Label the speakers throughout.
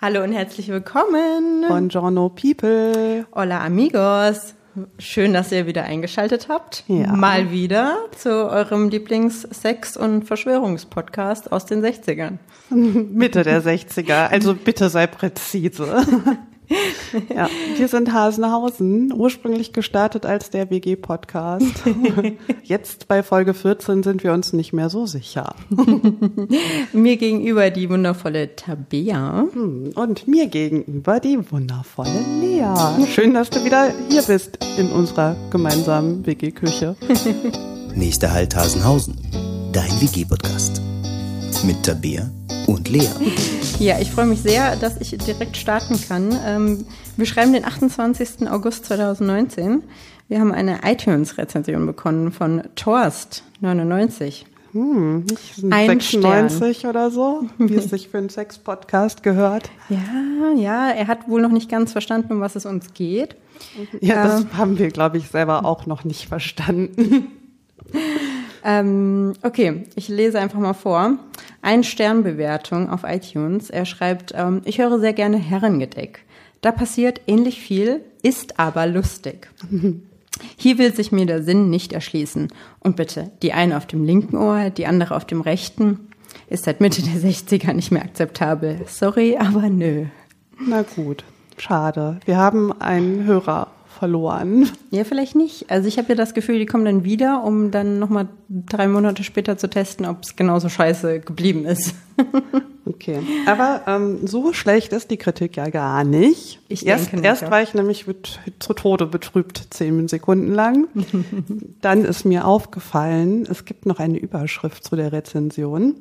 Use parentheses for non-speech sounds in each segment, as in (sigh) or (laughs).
Speaker 1: Hallo und herzlich willkommen.
Speaker 2: Buongiorno people.
Speaker 1: Hola amigos. Schön, dass ihr wieder eingeschaltet habt.
Speaker 2: Ja.
Speaker 1: Mal wieder zu eurem Lieblings-Sex- und Verschwörungspodcast aus den 60ern. (laughs)
Speaker 2: Mitte der 60er, also bitte sei präzise. (laughs) (laughs) ja, wir sind Hasenhausen, ursprünglich gestartet als der WG-Podcast. (laughs) Jetzt bei Folge 14 sind wir uns nicht mehr so sicher. (laughs)
Speaker 1: Mir gegenüber die wundervolle Tabea.
Speaker 2: Hm, Und mir gegenüber die wundervolle Lea. Schön, dass du wieder hier bist in unserer gemeinsamen WG-Küche.
Speaker 3: Nächster Halt Hasenhausen, dein WG-Podcast. Mit Tabea und Lea.
Speaker 1: Ja, ich freue mich sehr, dass ich direkt starten kann. Ähm, wir schreiben den 28. August 2019. Wir haben eine iTunes-Rezension bekommen von Torst 99.
Speaker 2: Hm, nicht
Speaker 1: Ein
Speaker 2: 96 oder so, wie es sich für einen Sex-Podcast gehört.
Speaker 1: Ja, ja, er hat wohl noch nicht ganz verstanden, um was es uns geht.
Speaker 2: Ja, das haben wir, glaube ich, selber auch noch nicht verstanden. (laughs)
Speaker 1: Ähm, okay, ich lese einfach mal vor. Ein Sternbewertung auf iTunes. Er schreibt, ähm, ich höre sehr gerne Herrengedeck. Da passiert ähnlich viel, ist aber lustig. (laughs) Hier will sich mir der Sinn nicht erschließen. Und bitte, die eine auf dem linken Ohr, die andere auf dem rechten, ist seit Mitte der 60er nicht mehr akzeptabel. Sorry, aber nö.
Speaker 2: Na gut, schade. Wir haben einen Hörer verloren.
Speaker 1: Ja, vielleicht nicht. Also ich habe ja das Gefühl, die kommen dann wieder, um dann nochmal drei Monate später zu testen, ob es genauso scheiße geblieben ist. (laughs)
Speaker 2: Okay, aber ähm, so schlecht ist die Kritik ja gar nicht.
Speaker 1: Ich
Speaker 2: erst
Speaker 1: denke nicht,
Speaker 2: erst
Speaker 1: ja.
Speaker 2: war ich nämlich mit, zu Tode betrübt, zehn Sekunden lang. (laughs) Dann ist mir aufgefallen, es gibt noch eine Überschrift zu der Rezension,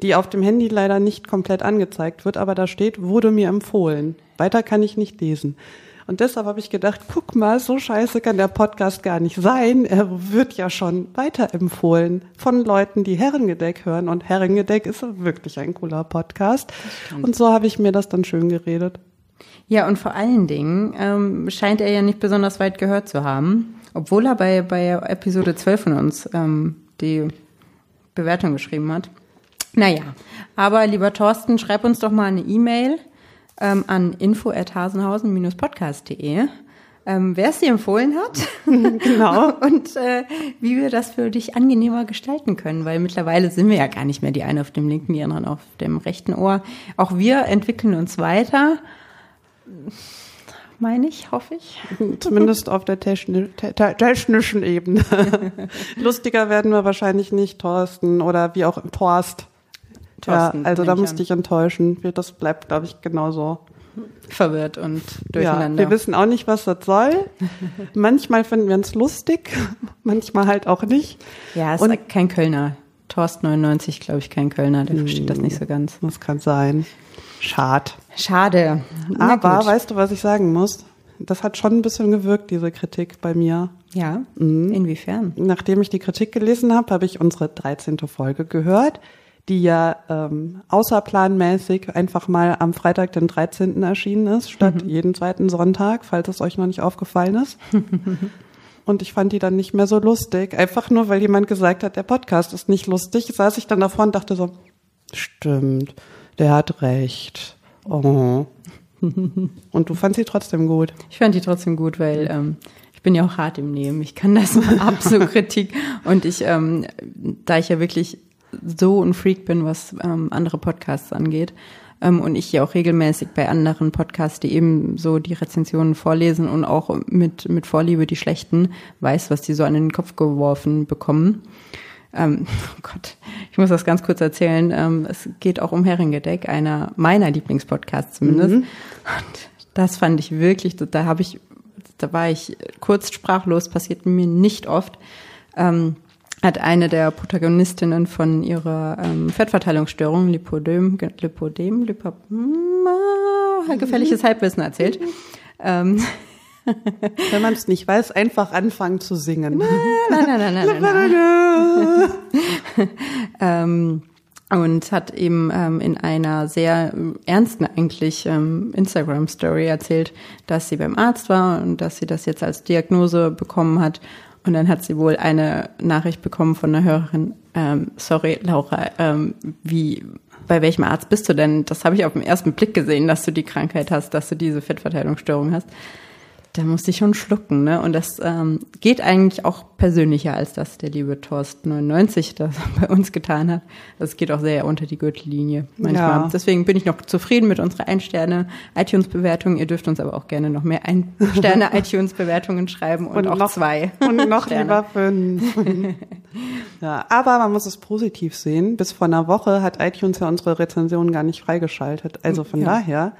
Speaker 2: die auf dem Handy leider nicht komplett angezeigt wird, aber da steht, wurde mir empfohlen. Weiter kann ich nicht lesen. Und deshalb habe ich gedacht, guck mal, so scheiße kann der Podcast gar nicht sein. Er wird ja schon weiterempfohlen von Leuten, die Herrengedeck hören. Und Herrengedeck ist wirklich ein cooler Podcast. Und so habe ich mir das dann schön geredet.
Speaker 1: Ja, und vor allen Dingen ähm, scheint er ja nicht besonders weit gehört zu haben, obwohl er bei, bei Episode 12 von uns ähm, die Bewertung geschrieben hat. Naja, aber lieber Thorsten, schreib uns doch mal eine E-Mail ähm, an info.hasenhausen-podcast.de, ähm, wer es dir empfohlen hat (laughs)
Speaker 2: Genau. (laughs)
Speaker 1: und äh, wie wir das für dich angenehmer gestalten können, weil mittlerweile sind wir ja gar nicht mehr die eine auf dem linken, die anderen auf dem rechten Ohr. Auch wir entwickeln uns weiter, meine ich, hoffe ich.
Speaker 2: Zumindest auf der techni te te technischen Ebene. (laughs) Lustiger werden wir wahrscheinlich nicht, Thorsten, oder wie auch Thorst.
Speaker 1: Thorsten,
Speaker 2: ja, also da musste ich enttäuschen. Das bleibt, glaube ich, genauso.
Speaker 1: Verwirrt und
Speaker 2: Ja,
Speaker 1: durcheinander.
Speaker 2: wir wissen auch nicht, was das soll. (laughs) manchmal finden wir es lustig, (laughs) manchmal halt auch nicht.
Speaker 1: Ja, ist
Speaker 2: Und-
Speaker 1: kein Kölner. Thorsten 99, glaube ich, kein Kölner, der versteht das nicht so ganz.
Speaker 2: Das kann sein. Schade.
Speaker 1: Schade.
Speaker 2: Aber weißt du, was ich sagen muss? Das hat schon ein bisschen gewirkt, diese Kritik bei mir.
Speaker 1: Ja,
Speaker 2: Mhm.
Speaker 1: inwiefern?
Speaker 2: Nachdem ich die Kritik gelesen habe, habe ich unsere 13. Folge gehört, die ja ähm, außerplanmäßig einfach mal am Freitag, den 13. erschienen ist, statt jeden zweiten Sonntag, falls es euch noch nicht aufgefallen ist. (laughs) Und ich fand die dann nicht mehr so lustig. Einfach nur, weil jemand gesagt hat, der Podcast ist nicht lustig, saß ich dann davor und dachte so, stimmt, der hat recht. Oh. (laughs) Und du fandst sie trotzdem gut.
Speaker 1: Ich fand die trotzdem gut, weil ähm, ich bin ja auch hart im Nehmen. Ich kann das (laughs) ab, so Kritik. Und ich, ähm, da ich ja wirklich so ein Freak bin, was ähm, andere Podcasts angeht, ähm, und ich ja auch regelmäßig bei anderen Podcasts, die eben so die Rezensionen vorlesen und auch mit, mit Vorliebe die schlechten, weiß, was die so an den Kopf geworfen bekommen. Ähm, (laughs) oh Gott, ich muss das ganz kurz erzählen. Ähm, es geht auch um Herrengedeck, einer meiner Lieblingspodcasts zumindest. Und das fand ich wirklich, da habe ich, da war ich kurz sprachlos, passiert mir nicht oft. Ähm, hat eine der Protagonistinnen von ihrer ähm, Fettverteilungsstörung, Lipodem, Lipodem, Lipop, ah, gefährliches Halbwissen erzählt. Ähm, (laughs)
Speaker 2: Wenn man es nicht weiß, einfach anfangen zu singen.
Speaker 1: nein, nein, nein, nein, nein, nein. ähm, und hat eben ähm, in einer sehr ernsten eigentlich ähm, Instagram-Story erzählt, dass sie beim Arzt war und dass sie das jetzt als Diagnose bekommen hat. Und dann hat sie wohl eine Nachricht bekommen von einer Hörerin, ähm, sorry, Laura, ähm, wie bei welchem Arzt bist du denn? Das habe ich auf den ersten Blick gesehen, dass du die Krankheit hast, dass du diese Fettverteilungsstörung hast da musste ich schon schlucken, ne? Und das ähm, geht eigentlich auch persönlicher, als das der liebe Torst 99 das bei uns getan hat. Das geht auch sehr unter die Gürtellinie manchmal. Ja. Deswegen bin ich noch zufrieden mit unserer Ein-Sterne iTunes-Bewertung. Ihr dürft uns aber auch gerne noch mehr Ein-Sterne (laughs) iTunes-Bewertungen schreiben und, und auch
Speaker 2: noch,
Speaker 1: zwei. (laughs)
Speaker 2: Und noch lieber fünf. (laughs) ja, aber man muss es positiv sehen. Bis vor einer Woche hat iTunes ja unsere Rezension gar nicht freigeschaltet. Also von ja. daher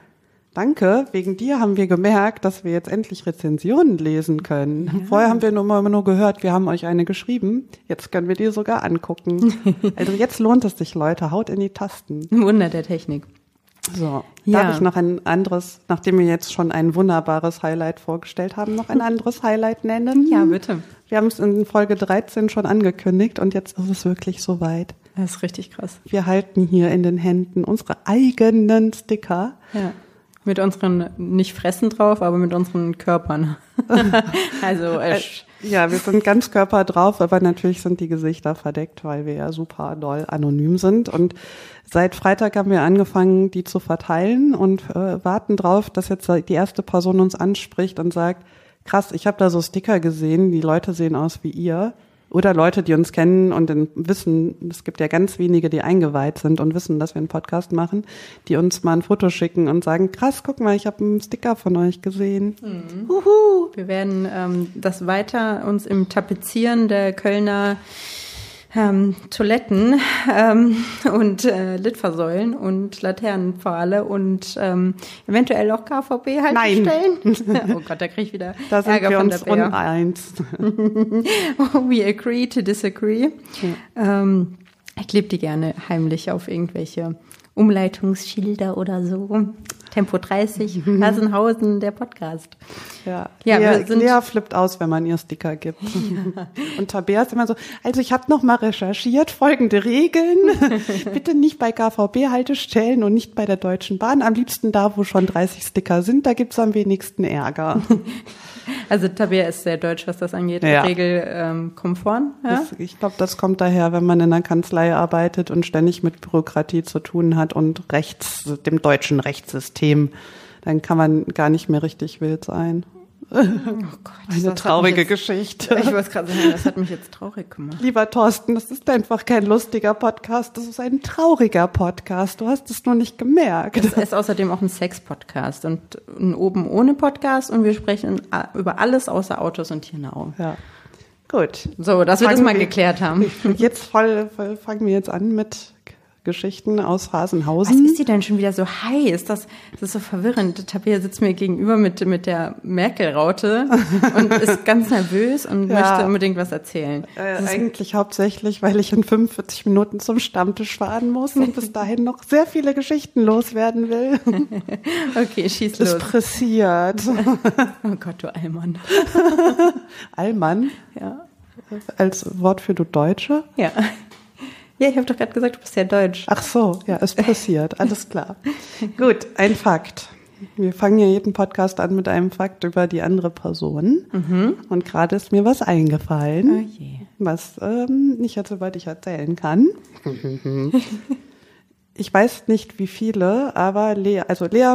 Speaker 2: Danke, wegen dir haben wir gemerkt, dass wir jetzt endlich Rezensionen lesen können. Ja. Vorher haben wir nur immer nur gehört, wir haben euch eine geschrieben. Jetzt können wir die sogar angucken. (laughs) also jetzt lohnt es sich, Leute, haut in die Tasten.
Speaker 1: Wunder der Technik.
Speaker 2: So, ja. darf ich noch ein anderes, nachdem wir jetzt schon ein wunderbares Highlight vorgestellt haben, noch ein anderes Highlight nennen?
Speaker 1: Ja, bitte.
Speaker 2: Wir haben es in Folge 13 schon angekündigt und jetzt ist es wirklich soweit.
Speaker 1: Das ist richtig krass.
Speaker 2: Wir halten hier in den Händen unsere eigenen Sticker.
Speaker 1: Ja. Mit unseren, nicht Fressen drauf, aber mit unseren Körpern. (laughs) also, äh,
Speaker 2: ja, wir sind ganz Körper drauf, aber natürlich sind die Gesichter verdeckt, weil wir ja super doll anonym sind. Und seit Freitag haben wir angefangen, die zu verteilen und äh, warten drauf, dass jetzt die erste Person uns anspricht und sagt, krass, ich habe da so Sticker gesehen, die Leute sehen aus wie ihr. Oder Leute, die uns kennen und wissen, es gibt ja ganz wenige, die eingeweiht sind und wissen, dass wir einen Podcast machen, die uns mal ein Foto schicken und sagen, krass, guck mal, ich habe einen Sticker von euch gesehen. Mhm.
Speaker 1: Wir werden ähm, das weiter uns im Tapezieren der Kölner ähm, Toiletten ähm, und äh, Litfaßsäulen und Laternenpfahle und ähm, eventuell auch KVB-Haltestellen. (laughs) oh Gott, da kriege ich wieder
Speaker 2: da sind Ärger wir von uns der uneins. (laughs)
Speaker 1: We agree to disagree. Ja. Ähm, ich klebe die gerne heimlich auf irgendwelche Umleitungsschilder oder so. Tempo 30, Hasenhausen, der Podcast.
Speaker 2: Ja, ja Lea, wir sind Lea flippt aus, wenn man ihr Sticker gibt. Ja. (laughs) Und Tabea ist immer so, also ich habe noch mal recherchiert, folgende Regeln. (laughs) Bitte nicht bei KVB-Haltestellen und nicht bei der Deutschen Bahn. Am liebsten da, wo schon 30 Sticker sind, da gibt's am wenigsten Ärger. (laughs)
Speaker 1: Also Tabea ist sehr deutsch, was das angeht, ja. regelkonform.
Speaker 2: Ähm, ja? ich glaube, das kommt daher, wenn man in einer Kanzlei arbeitet und ständig mit Bürokratie zu tun hat und Rechts, dem deutschen Rechtssystem, dann kann man gar nicht mehr richtig wild sein. Oh Gott, Eine traurige
Speaker 1: jetzt,
Speaker 2: Geschichte.
Speaker 1: Ich wollte gerade sagen, das hat mich jetzt traurig gemacht.
Speaker 2: Lieber Thorsten, das ist einfach kein lustiger Podcast, das ist ein trauriger Podcast. Du hast es nur nicht gemerkt.
Speaker 1: Es ist außerdem auch ein Sex-Podcast und ein Oben ohne Podcast und wir sprechen über alles außer Autos und Tiernahrung.
Speaker 2: Ja. Gut.
Speaker 1: So, dass wir das mal geklärt haben. (laughs)
Speaker 2: Jetzt voll, voll fangen wir jetzt an mit Geschichten aus Hasenhausen.
Speaker 1: Was ist sie denn schon wieder so heiß? Das, das ist so verwirrend. Tabea sitzt mir gegenüber mit, mit der Merkel-Raute (laughs) und ist ganz nervös und ja. möchte unbedingt was erzählen.
Speaker 2: Äh, eigentlich hauptsächlich, weil ich in 45 Minuten zum Stammtisch fahren muss und bis dahin noch sehr viele Geschichten loswerden will. (laughs)
Speaker 1: okay, schieß los.
Speaker 2: Es pressiert. (laughs)
Speaker 1: oh Gott, du Allmann.
Speaker 2: Allmann?
Speaker 1: Ja.
Speaker 2: Als Wort für du Deutsche?
Speaker 1: Ja. Ja, ich habe doch gerade gesagt, du bist ja deutsch.
Speaker 2: Ach so, ja, es passiert, alles klar. (laughs) Gut, ein Fakt. Wir fangen ja jeden Podcast an mit einem Fakt über die andere Person. Mhm. Und gerade ist mir was eingefallen, oh was ähm, ich jetzt soweit ich erzählen kann. (laughs) ich weiß nicht, wie viele, aber Lea, also Lea,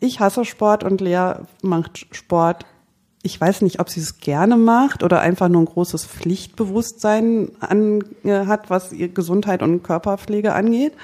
Speaker 2: ich hasse Sport und Lea macht Sport ich weiß nicht, ob sie es gerne macht oder einfach nur ein großes Pflichtbewusstsein an, äh, hat, was ihr Gesundheit und Körperpflege angeht.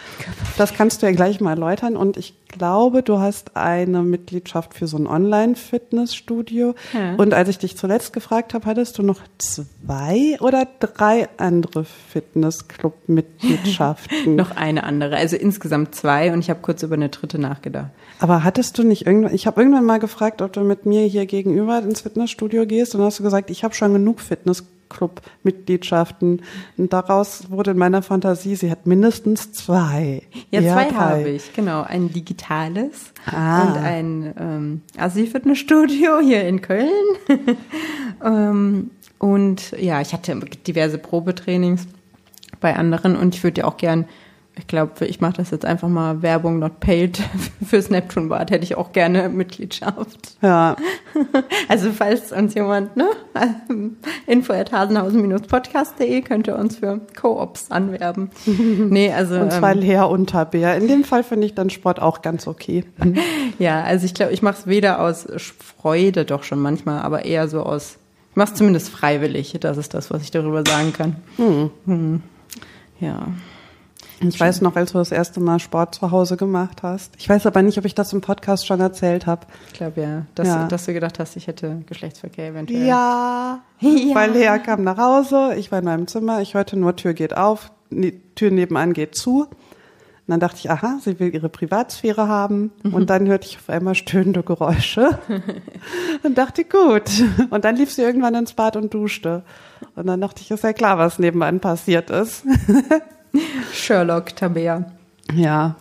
Speaker 2: Das kannst du ja gleich mal erläutern. Und ich glaube, du hast eine Mitgliedschaft für so ein Online-Fitnessstudio. Ja. Und als ich dich zuletzt gefragt habe, hattest du noch zwei oder drei andere Fitnessclub-Mitgliedschaften? (laughs)
Speaker 1: noch eine andere. Also insgesamt zwei. Und ich habe kurz über eine dritte nachgedacht.
Speaker 2: Aber hattest du nicht irgendwann, ich habe irgendwann mal gefragt, ob du mit mir hier gegenüber ins Fitnessstudio gehst und hast du gesagt, ich habe schon genug Fitnessclub-Mitgliedschaften. Und daraus wurde in meiner Fantasie, sie hat mindestens zwei.
Speaker 1: Ja, ja zwei habe ich, genau. Ein digitales ah. und ein ähm, Assi-Fitnessstudio hier in Köln. (laughs) ähm, und ja, ich hatte diverse Probetrainings bei anderen und ich würde ja auch gern ich glaube, ich mache das jetzt einfach mal Werbung not paid (laughs) fürs Neptune Bad. Hätte ich auch gerne Mitgliedschaft.
Speaker 2: Ja. (laughs)
Speaker 1: Also falls uns jemand, ne, (laughs) info at hasenhausen-podcast.de könnt ihr uns für Co-ops anwerben. Nee, also.
Speaker 2: Und zwar ähm, Lea und Tabea. In dem Fall finde ich dann Sport auch ganz okay.
Speaker 1: Ja, also ich glaube, ich mache es weder aus Freude doch schon manchmal, aber eher so aus, ich mache es zumindest freiwillig. Das ist das, was ich darüber sagen kann. Hm. Hm. Ja.
Speaker 2: Ich weiß noch, als du das erste Mal Sport zu Hause gemacht hast. Ich weiß aber nicht, ob ich das im Podcast schon erzählt habe.
Speaker 1: Ich glaube ja dass, ja. dass du gedacht hast, ich hätte Geschlechtsverkehr eventuell.
Speaker 2: Ja, (laughs) ja, weil Lea kam nach Hause, ich war in meinem Zimmer, ich hörte nur, Tür geht auf, die Tür nebenan geht zu. Und dann dachte ich, aha, sie will ihre Privatsphäre haben. Mhm. Und dann hörte ich auf einmal stöhnende Geräusche. (laughs) und dachte, gut. Und dann lief sie irgendwann ins Bad und duschte. Und dann dachte ich, ist ja klar, was nebenan passiert ist. (laughs) (laughs)
Speaker 1: Sherlock Tabea.
Speaker 2: Ja.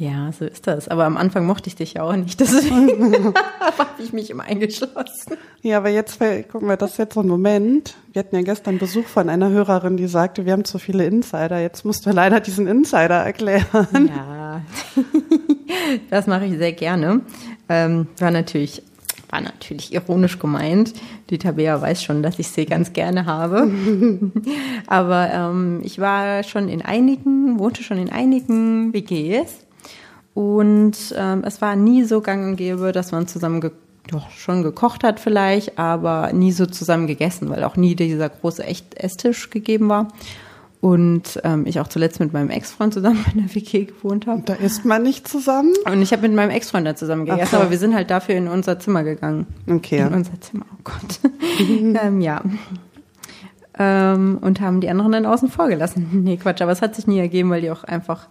Speaker 1: Ja, so ist das. Aber am Anfang mochte ich dich ja auch nicht. Deswegen (laughs) habe ich mich immer eingeschlossen.
Speaker 2: Ja, aber jetzt, gucken wir, das ist jetzt so ein Moment. Wir hatten ja gestern Besuch von einer Hörerin, die sagte, wir haben zu viele Insider. Jetzt musst du leider diesen Insider erklären.
Speaker 1: Ja, (laughs) das mache ich sehr gerne. Ähm, war natürlich war natürlich ironisch gemeint. Die Tabea weiß schon, dass ich sie ganz gerne habe. (laughs) Aber ähm, ich war schon in einigen, wohnte schon in einigen WGs. Und ähm, es war nie so gang und gäbe, dass man zusammen ge doch schon gekocht hat vielleicht, aber nie so zusammen gegessen, weil auch nie dieser große Echt Esstisch gegeben war und ähm, ich auch zuletzt mit meinem Ex-Freund zusammen in der WG gewohnt habe.
Speaker 2: Da isst man nicht zusammen?
Speaker 1: Und ich habe mit meinem Ex-Freund da zusammen gegessen, so. aber wir sind halt dafür in unser Zimmer gegangen.
Speaker 2: Okay.
Speaker 1: In unser Zimmer, oh Gott. (laughs) ähm, ja. Ähm, und haben die anderen dann außen vor gelassen. (laughs) Nee, Quatsch, aber es hat sich nie ergeben, weil die auch einfach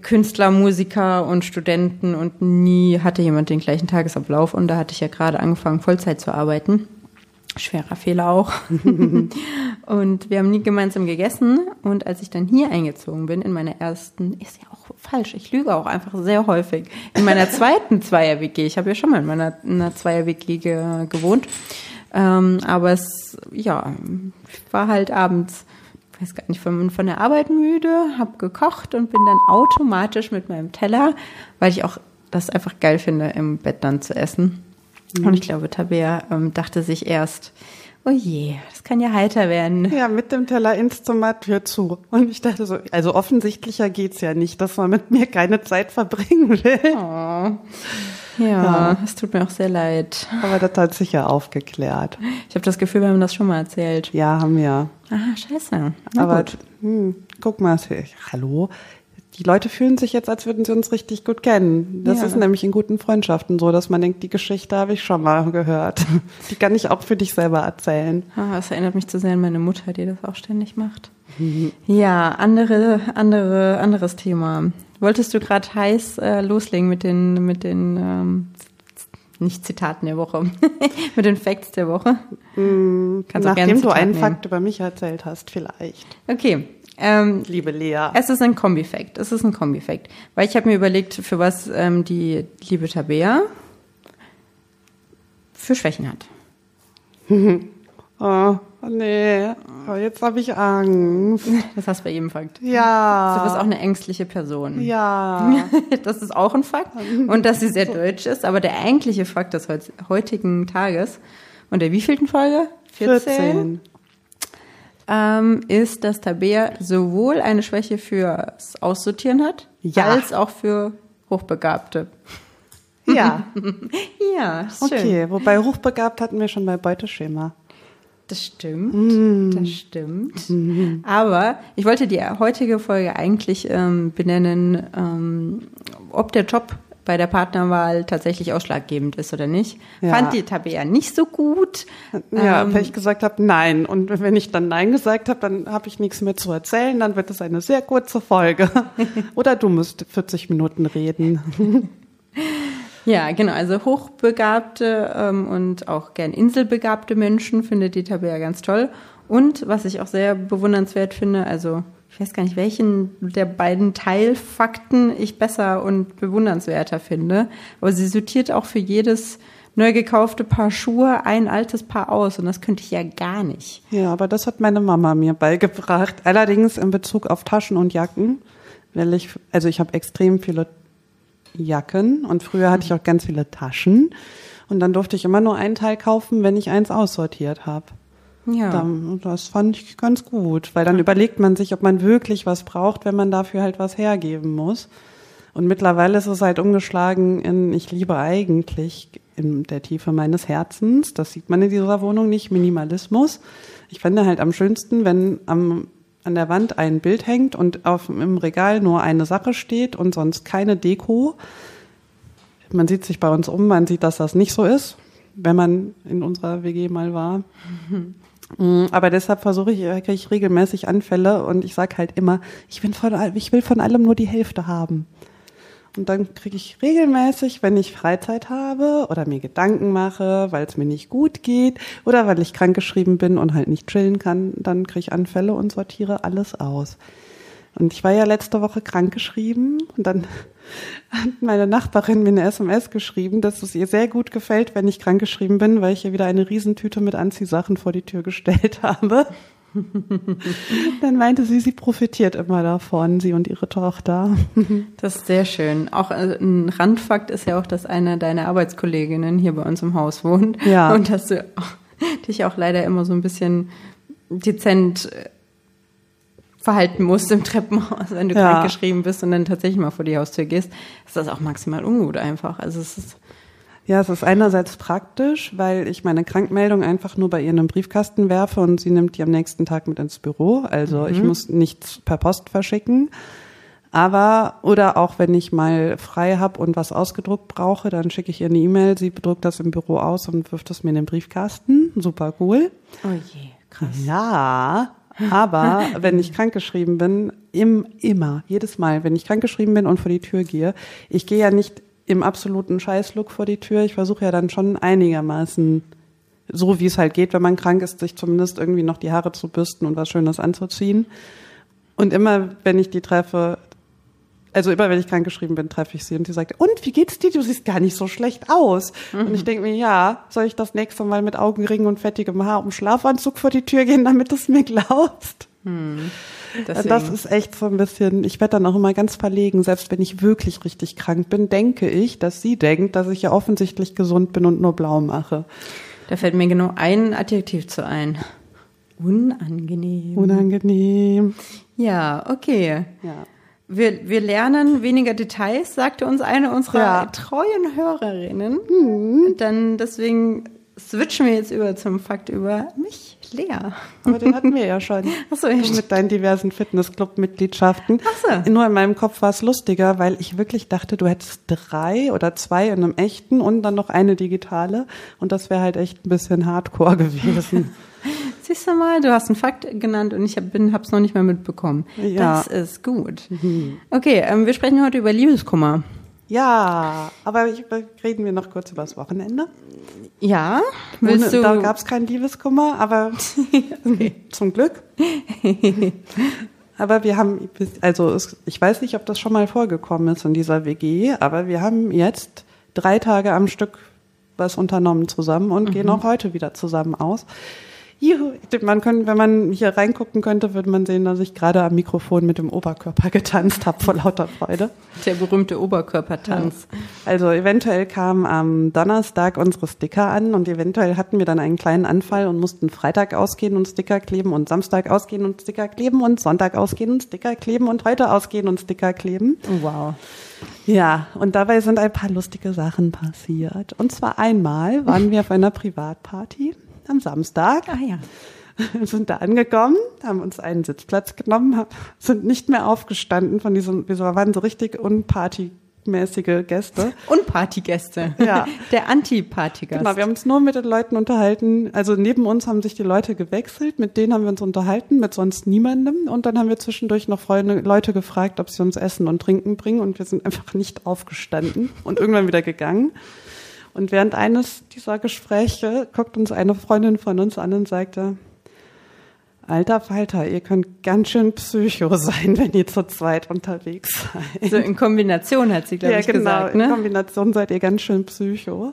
Speaker 1: Künstler, Musiker und Studenten und nie hatte jemand den gleichen Tagesablauf und da hatte ich ja gerade angefangen, Vollzeit zu arbeiten. Schwerer Fehler auch. (laughs) und wir haben nie gemeinsam gegessen. Und als ich dann hier eingezogen bin, in meiner ersten, ist ja auch falsch, ich lüge auch einfach sehr häufig, in meiner (laughs) zweiten Zweier-WG, ich habe ja schon mal in meiner einer Zweier-WG ge, gewohnt, ähm, aber es, ja, war halt abends, weiß gar nicht, von, von der Arbeit müde, habe gekocht und bin dann automatisch mit meinem Teller, weil ich auch das einfach geil finde, im Bett dann zu essen Mhm. Und ich glaube, Tabea ähm, dachte sich erst, oh je, das kann ja heiter werden.
Speaker 2: Ja, mit dem Teller ins Zimmer, Tür zu. Und ich dachte so, also offensichtlicher geht's ja nicht, dass man mit mir keine Zeit verbringen will. Oh.
Speaker 1: Ja, ja, es tut mir auch sehr leid.
Speaker 2: Aber das hat sich ja aufgeklärt.
Speaker 1: Ich habe das Gefühl, wir haben das schon mal erzählt.
Speaker 2: Ja, haben wir.
Speaker 1: Ah, scheiße. Na
Speaker 2: Aber hm, guck mal, hallo, die Leute fühlen sich jetzt, als würden sie uns richtig gut kennen. Das ja. ist nämlich in guten Freundschaften so, dass man denkt, die Geschichte habe ich schon mal gehört. (laughs) Die kann ich auch für dich selber erzählen.
Speaker 1: Ah, das erinnert mich zu sehr an meine Mutter, die das auch ständig macht. Mhm. Ja, andere, andere, anderes Thema. Wolltest du gerade heiß äh, loslegen mit den, mit den ähm, nicht Zitaten der Woche, (laughs) mit den Facts der Woche?
Speaker 2: Mhm, nachdem du einen nehmen. Fakt über mich erzählt hast, vielleicht.
Speaker 1: Okay,
Speaker 2: ähm, Liebe Lea.
Speaker 1: Es ist ein Kombi-Fact. Es ist ein Kombi-Fact. Weil ich habe mir überlegt, für was ähm, die liebe Tabea für Schwächen hat. (laughs)
Speaker 2: oh, nee. Oh, jetzt habe ich Angst. (laughs)
Speaker 1: Das hast du bei jedem Fakt.
Speaker 2: Ja.
Speaker 1: Du bist auch eine ängstliche Person.
Speaker 2: Ja. (laughs)
Speaker 1: Das ist auch ein Fakt. Und dass sie sehr deutsch ist. Aber der eigentliche Fakt des heutigen Tages und der wievielten Folge?
Speaker 2: 14. 14
Speaker 1: ähm, ist, dass Tabea sowohl eine Schwäche fürs Aussortieren hat, ja. als auch für Hochbegabte.
Speaker 2: Ja. (laughs)
Speaker 1: ja,
Speaker 2: schön. Okay, wobei hochbegabt hatten wir schon bei Beuteschema.
Speaker 1: Das stimmt, mm. das stimmt. Mm. Aber ich wollte die heutige Folge eigentlich ähm, benennen, ähm, ob der Job bei der Partnerwahl tatsächlich ausschlaggebend ist oder nicht. Ja. Fand die Tabea nicht so gut.
Speaker 2: Ja, ähm, weil ich gesagt habe, nein. Und wenn ich dann nein gesagt habe, dann habe ich nichts mehr zu erzählen. Dann wird es eine sehr kurze Folge. (laughs) oder du musst 40 Minuten reden. (laughs)
Speaker 1: Ja, genau. Also hochbegabte ähm, und auch gern inselbegabte Menschen findet die Tabea ganz toll. Und was ich auch sehr bewundernswert finde, also ich weiß gar nicht, welchen der beiden Teilfakten ich besser und bewundernswerter finde. Aber sie sortiert auch für jedes neu gekaufte Paar Schuhe ein altes Paar aus und das könnte ich ja gar nicht.
Speaker 2: Ja, aber das hat meine Mama mir beigebracht. Allerdings in Bezug auf Taschen und Jacken, weil ich, also ich habe extrem viele Jacken und früher hatte ich auch ganz viele Taschen und dann durfte ich immer nur ein Teil kaufen, wenn ich eins aussortiert habe.
Speaker 1: Ja.
Speaker 2: Dann, das fand ich ganz gut, weil dann überlegt man sich, ob man wirklich was braucht, wenn man dafür halt was hergeben muss. Und mittlerweile ist es halt umgeschlagen in, ich liebe eigentlich in der Tiefe meines Herzens, das sieht man in dieser Wohnung nicht, Minimalismus. Ich finde halt am schönsten, wenn am, an der Wand ein Bild hängt und auf, im Regal nur eine Sache steht und sonst keine Deko. Man sieht sich bei uns um, man sieht, dass das nicht so ist, wenn man in unserer WG mal war. (laughs) Mm, Aber deshalb versuche ich, äh, kriege ich regelmäßig Anfälle und ich sage halt immer, ich, bin von, ich will von allem nur die Hälfte haben. Und dann kriege ich regelmäßig, wenn ich Freizeit habe oder mir Gedanken mache, weil es mir nicht gut geht oder weil ich krankgeschrieben bin und halt nicht chillen kann, dann kriege ich Anfälle und sortiere alles aus. Und ich war ja letzte Woche krankgeschrieben und dann hat meine Nachbarin mir eine SMS geschrieben, dass es ihr sehr gut gefällt, wenn ich krankgeschrieben bin, weil ich ihr wieder eine Riesentüte mit Anziehsachen vor die Tür gestellt (laughs) habe. Dann meinte sie, sie profitiert immer davon, sie und ihre Tochter.
Speaker 1: Das ist sehr schön. Auch äh, ein Randfakt ist ja auch, dass eine deiner Arbeitskolleginnen hier bei uns im Haus wohnt.
Speaker 2: Ja.
Speaker 1: Und dass du (laughs) dich auch leider immer so ein bisschen dezent äh, verhalten musst im Treppenhaus, wenn du
Speaker 2: Ja.
Speaker 1: krank geschrieben bist und dann tatsächlich mal vor die Haustür gehst. Ist das auch maximal ungut einfach. Also es ist,
Speaker 2: Ja, es ist einerseits praktisch, weil ich meine Krankmeldung einfach nur bei ihr in den Briefkasten werfe und sie nimmt die am nächsten Tag mit ins Büro. Also ich muss nichts per Post verschicken. Aber, oder auch wenn ich mal frei habe und was ausgedruckt brauche, dann schicke ich ihr eine E-Mail, sie bedruckt das im Büro aus und wirft es mir in den Briefkasten. Super cool.
Speaker 1: oh je, krass.
Speaker 2: Ja, aber (laughs) wenn ich krankgeschrieben bin, im, immer, jedes Mal, wenn ich krankgeschrieben bin und vor die Tür gehe, ich gehe ja nicht im absoluten Scheißlook vor die Tür. Ich versuche ja dann schon einigermaßen, so wie es halt geht, wenn man krank ist, sich zumindest irgendwie noch die Haare zu bürsten und was Schönes anzuziehen. Und immer, wenn ich die treffe, also immer wenn ich krankgeschrieben bin, treffe ich sie und sie sagt, und wie geht's dir? Du siehst gar nicht so schlecht aus. Und ich denke mir, ja, soll ich das nächste Mal mit Augenringen und fettigem Haar um Schlafanzug vor die Tür gehen, damit du es mir glaubst?
Speaker 1: Deswegen.
Speaker 2: Das ist echt so ein bisschen, ich werde dann auch immer ganz verlegen, selbst wenn ich wirklich richtig krank bin, denke ich, dass sie denkt, dass ich ja offensichtlich gesund bin und nur blau mache.
Speaker 1: da fällt mir genau ein Adjektiv zu ein. Unangenehm.
Speaker 2: Unangenehm.
Speaker 1: Ja, okay.
Speaker 2: Ja.
Speaker 1: Wir, wir lernen weniger Details, sagte uns eine unserer
Speaker 2: Ja.
Speaker 1: treuen Hörerinnen. Dann deswegen switchen wir jetzt über zum Fakt über mich, Lea.
Speaker 2: Aber den hatten wir ja schon. (laughs)
Speaker 1: Ach so, echt?
Speaker 2: Mit deinen diversen Fitnessclub-Mitgliedschaften.
Speaker 1: Ach so.
Speaker 2: Nur in meinem Kopf war es lustiger, weil ich wirklich dachte, du hättest drei oder zwei in einem echten und dann noch eine digitale. Und das wäre halt echt ein bisschen hardcore (laughs) gewesen.
Speaker 1: Siehst du mal, du hast einen Fakt genannt und ich hab, bin, hab's noch nicht mehr mitbekommen.
Speaker 2: Ja.
Speaker 1: Das ist gut. Okay, ähm, wir sprechen heute über Liebeskummer.
Speaker 2: ja, aber ich, reden wir noch kurz über das Wochenende.
Speaker 1: Ja, willst
Speaker 2: Ohne,
Speaker 1: du?
Speaker 2: Da gab es keinen Liebeskummer, aber (laughs) zum Glück. aber wir haben, also ich weiß nicht, ob das schon mal vorgekommen ist in dieser WG, aber wir haben jetzt drei Tage am Stück was unternommen zusammen und gehen auch heute wieder zusammen aus. Juhu, man könnte, wenn man hier reingucken könnte, würde man sehen, dass ich gerade am Mikrofon mit dem Oberkörper getanzt habe vor lauter Freude.
Speaker 1: der berühmte Oberkörpertanz.
Speaker 2: Also eventuell kamen am Donnerstag unsere Sticker an und eventuell hatten wir dann einen kleinen Anfall und mussten Freitag ausgehen und Sticker kleben und Samstag ausgehen und Sticker kleben und Sonntag ausgehen und Sticker kleben und heute ausgehen und Sticker kleben.
Speaker 1: Wow.
Speaker 2: Ja, und dabei sind ein paar lustige Sachen passiert. Und zwar einmal waren wir auf einer Privatparty am Samstag
Speaker 1: Ah ja. (laughs)
Speaker 2: sind da angekommen, haben uns einen Sitzplatz genommen, sind nicht mehr aufgestanden von diesem, wir waren so richtig unpartymäßige Gäste. (laughs)
Speaker 1: Und Partygäste.
Speaker 2: Ja. (laughs)
Speaker 1: Der Anti-Partygast.
Speaker 2: Genau, wir haben uns nur mit den Leuten unterhalten. Also neben uns haben sich die Leute gewechselt, mit denen haben wir uns unterhalten, mit sonst niemandem. Und dann haben wir zwischendurch noch Freunde, Leute gefragt, ob sie uns Essen und Trinken bringen. Und wir sind einfach nicht aufgestanden und irgendwann wieder gegangen. Und während eines dieser Gespräche guckt uns eine Freundin von uns an und sagte, Alter Falter, ihr könnt ganz schön Psycho (laughs) sein, wenn ihr zu zweit unterwegs seid.
Speaker 1: So in Kombination hat sie, glaube
Speaker 2: ja,
Speaker 1: ich,
Speaker 2: genau.
Speaker 1: gesagt.
Speaker 2: In
Speaker 1: Ne?
Speaker 2: Kombination seid ihr ganz schön Psycho.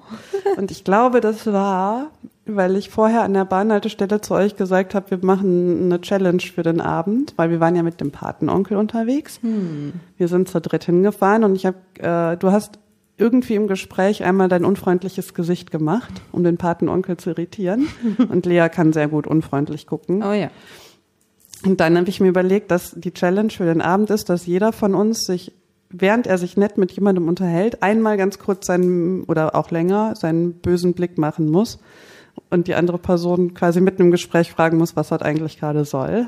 Speaker 2: Und ich glaube, das war, weil ich vorher an der Bahnhaltestelle zu euch gesagt habe, wir machen eine Challenge für den Abend, weil wir waren ja mit dem Patenonkel unterwegs. Wir sind zu dritt hingefahren und ich habe, äh, du hast irgendwie im Gespräch einmal dein unfreundliches Gesicht gemacht, um den Patenonkel zu irritieren. (laughs) Und Lea kann sehr gut unfreundlich gucken.
Speaker 1: Oh ja.
Speaker 2: Und dann habe ich mir überlegt, dass die Challenge für den Abend ist, dass jeder von uns sich, während er sich nett mit jemandem unterhält, einmal ganz kurz seinen oder auch länger seinen bösen Blick machen muss und die andere Person quasi mitten im Gespräch fragen muss, was das eigentlich gerade soll.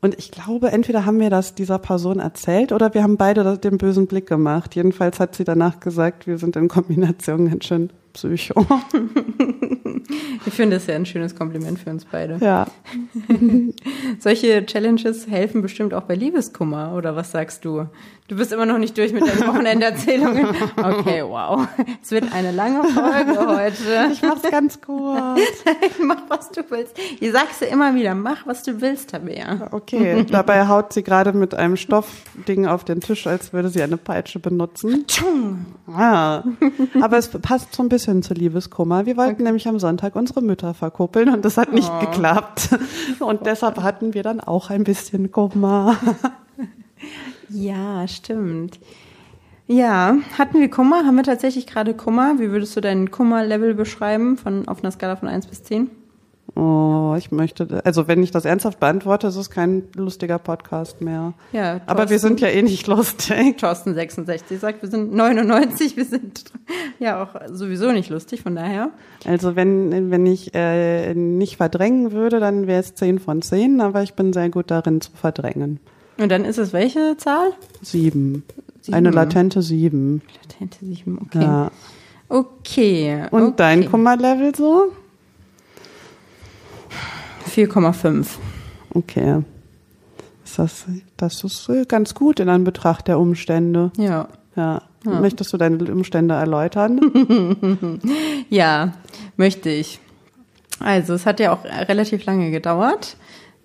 Speaker 2: Und ich glaube, entweder haben wir das dieser Person erzählt oder wir haben beide den bösen Blick gemacht. Jedenfalls hat sie danach gesagt, wir sind in Kombination ganz schön psycho. (laughs)
Speaker 1: Ich finde das ja ein schönes Kompliment für uns beide.
Speaker 2: Ja. (laughs)
Speaker 1: Solche Challenges helfen bestimmt auch bei Liebeskummer, oder was sagst du? Du bist immer noch nicht durch mit deinen Wochenenderzählungen. (laughs) Okay, wow. Es wird eine lange Folge heute.
Speaker 2: Ich mach's ganz kurz.
Speaker 1: mach, was du willst. Ich sag's dir immer wieder, mach, was du willst, Tabea.
Speaker 2: Okay, dabei haut sie gerade mit einem Stoffding auf den Tisch, als würde sie eine Peitsche benutzen. Ah. Aber es passt so ein bisschen zu Liebeskummer. Wir wollten nämlich am Sonntag unsere Mütter verkuppeln und das hat nicht geklappt. Und deshalb hatten wir dann auch ein bisschen Kummer.
Speaker 1: Ja, stimmt. Ja, hatten wir Kummer? Haben wir tatsächlich gerade Kummer? Wie würdest du deinen Kummer-Level beschreiben von, auf einer Skala von 1 bis 10?
Speaker 2: Oh, ich möchte, also wenn ich das ernsthaft beantworte, ist es kein lustiger Podcast mehr.
Speaker 1: Ja,
Speaker 2: Aber wir sind ja eh nicht lustig.
Speaker 1: Thorsten 66 sagt, wir sind 99, wir sind (laughs) ja auch sowieso nicht lustig, von daher.
Speaker 2: Also wenn, wenn ich äh, nicht verdrängen würde, dann wäre es 10 von 10, aber ich bin sehr gut darin zu verdrängen.
Speaker 1: Und dann ist es welche Zahl?
Speaker 2: Sieben.
Speaker 1: Sieben.
Speaker 2: Eine latente Sieben.
Speaker 1: Latente 7, okay.
Speaker 2: Ja.
Speaker 1: Okay.
Speaker 2: Und
Speaker 1: okay.
Speaker 2: dein Kummerlevel so?
Speaker 1: 4,5.
Speaker 2: Okay. Das, das ist äh, ganz gut in Anbetracht der Umstände.
Speaker 1: Ja.
Speaker 2: Ja. Möchtest du deine Umstände erläutern? (laughs)
Speaker 1: Ja, möchte ich. Also, es hat ja auch relativ lange gedauert,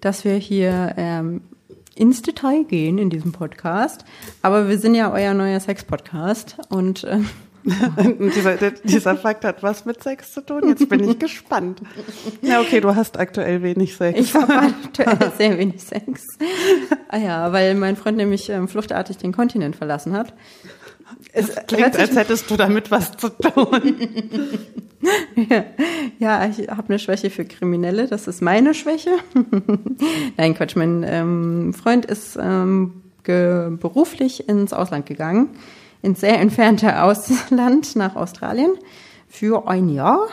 Speaker 1: dass wir hier ähm, ins Detail gehen in diesem Podcast. Aber wir sind ja euer neuer Sex-Podcast und ähm, (laughs)
Speaker 2: Und dieser, dieser Fakt hat was mit Sex zu tun. Jetzt bin ich gespannt. Ja, okay, du hast aktuell wenig Sex.
Speaker 1: ich habe (laughs) aktuell sehr wenig Sex. Ah ja, weil mein Freund nämlich ähm, fluchtartig den Kontinent verlassen hat. Es
Speaker 2: Klingt, als hättest du damit was zu tun. (laughs)
Speaker 1: Ja, ich habe eine Schwäche für Kriminelle. Das ist meine Schwäche. Nein, Quatsch. Mein ähm, Freund ist ähm, beruflich ins Ausland gegangen, ins sehr entfernte Ausland nach Australien für ein Jahr.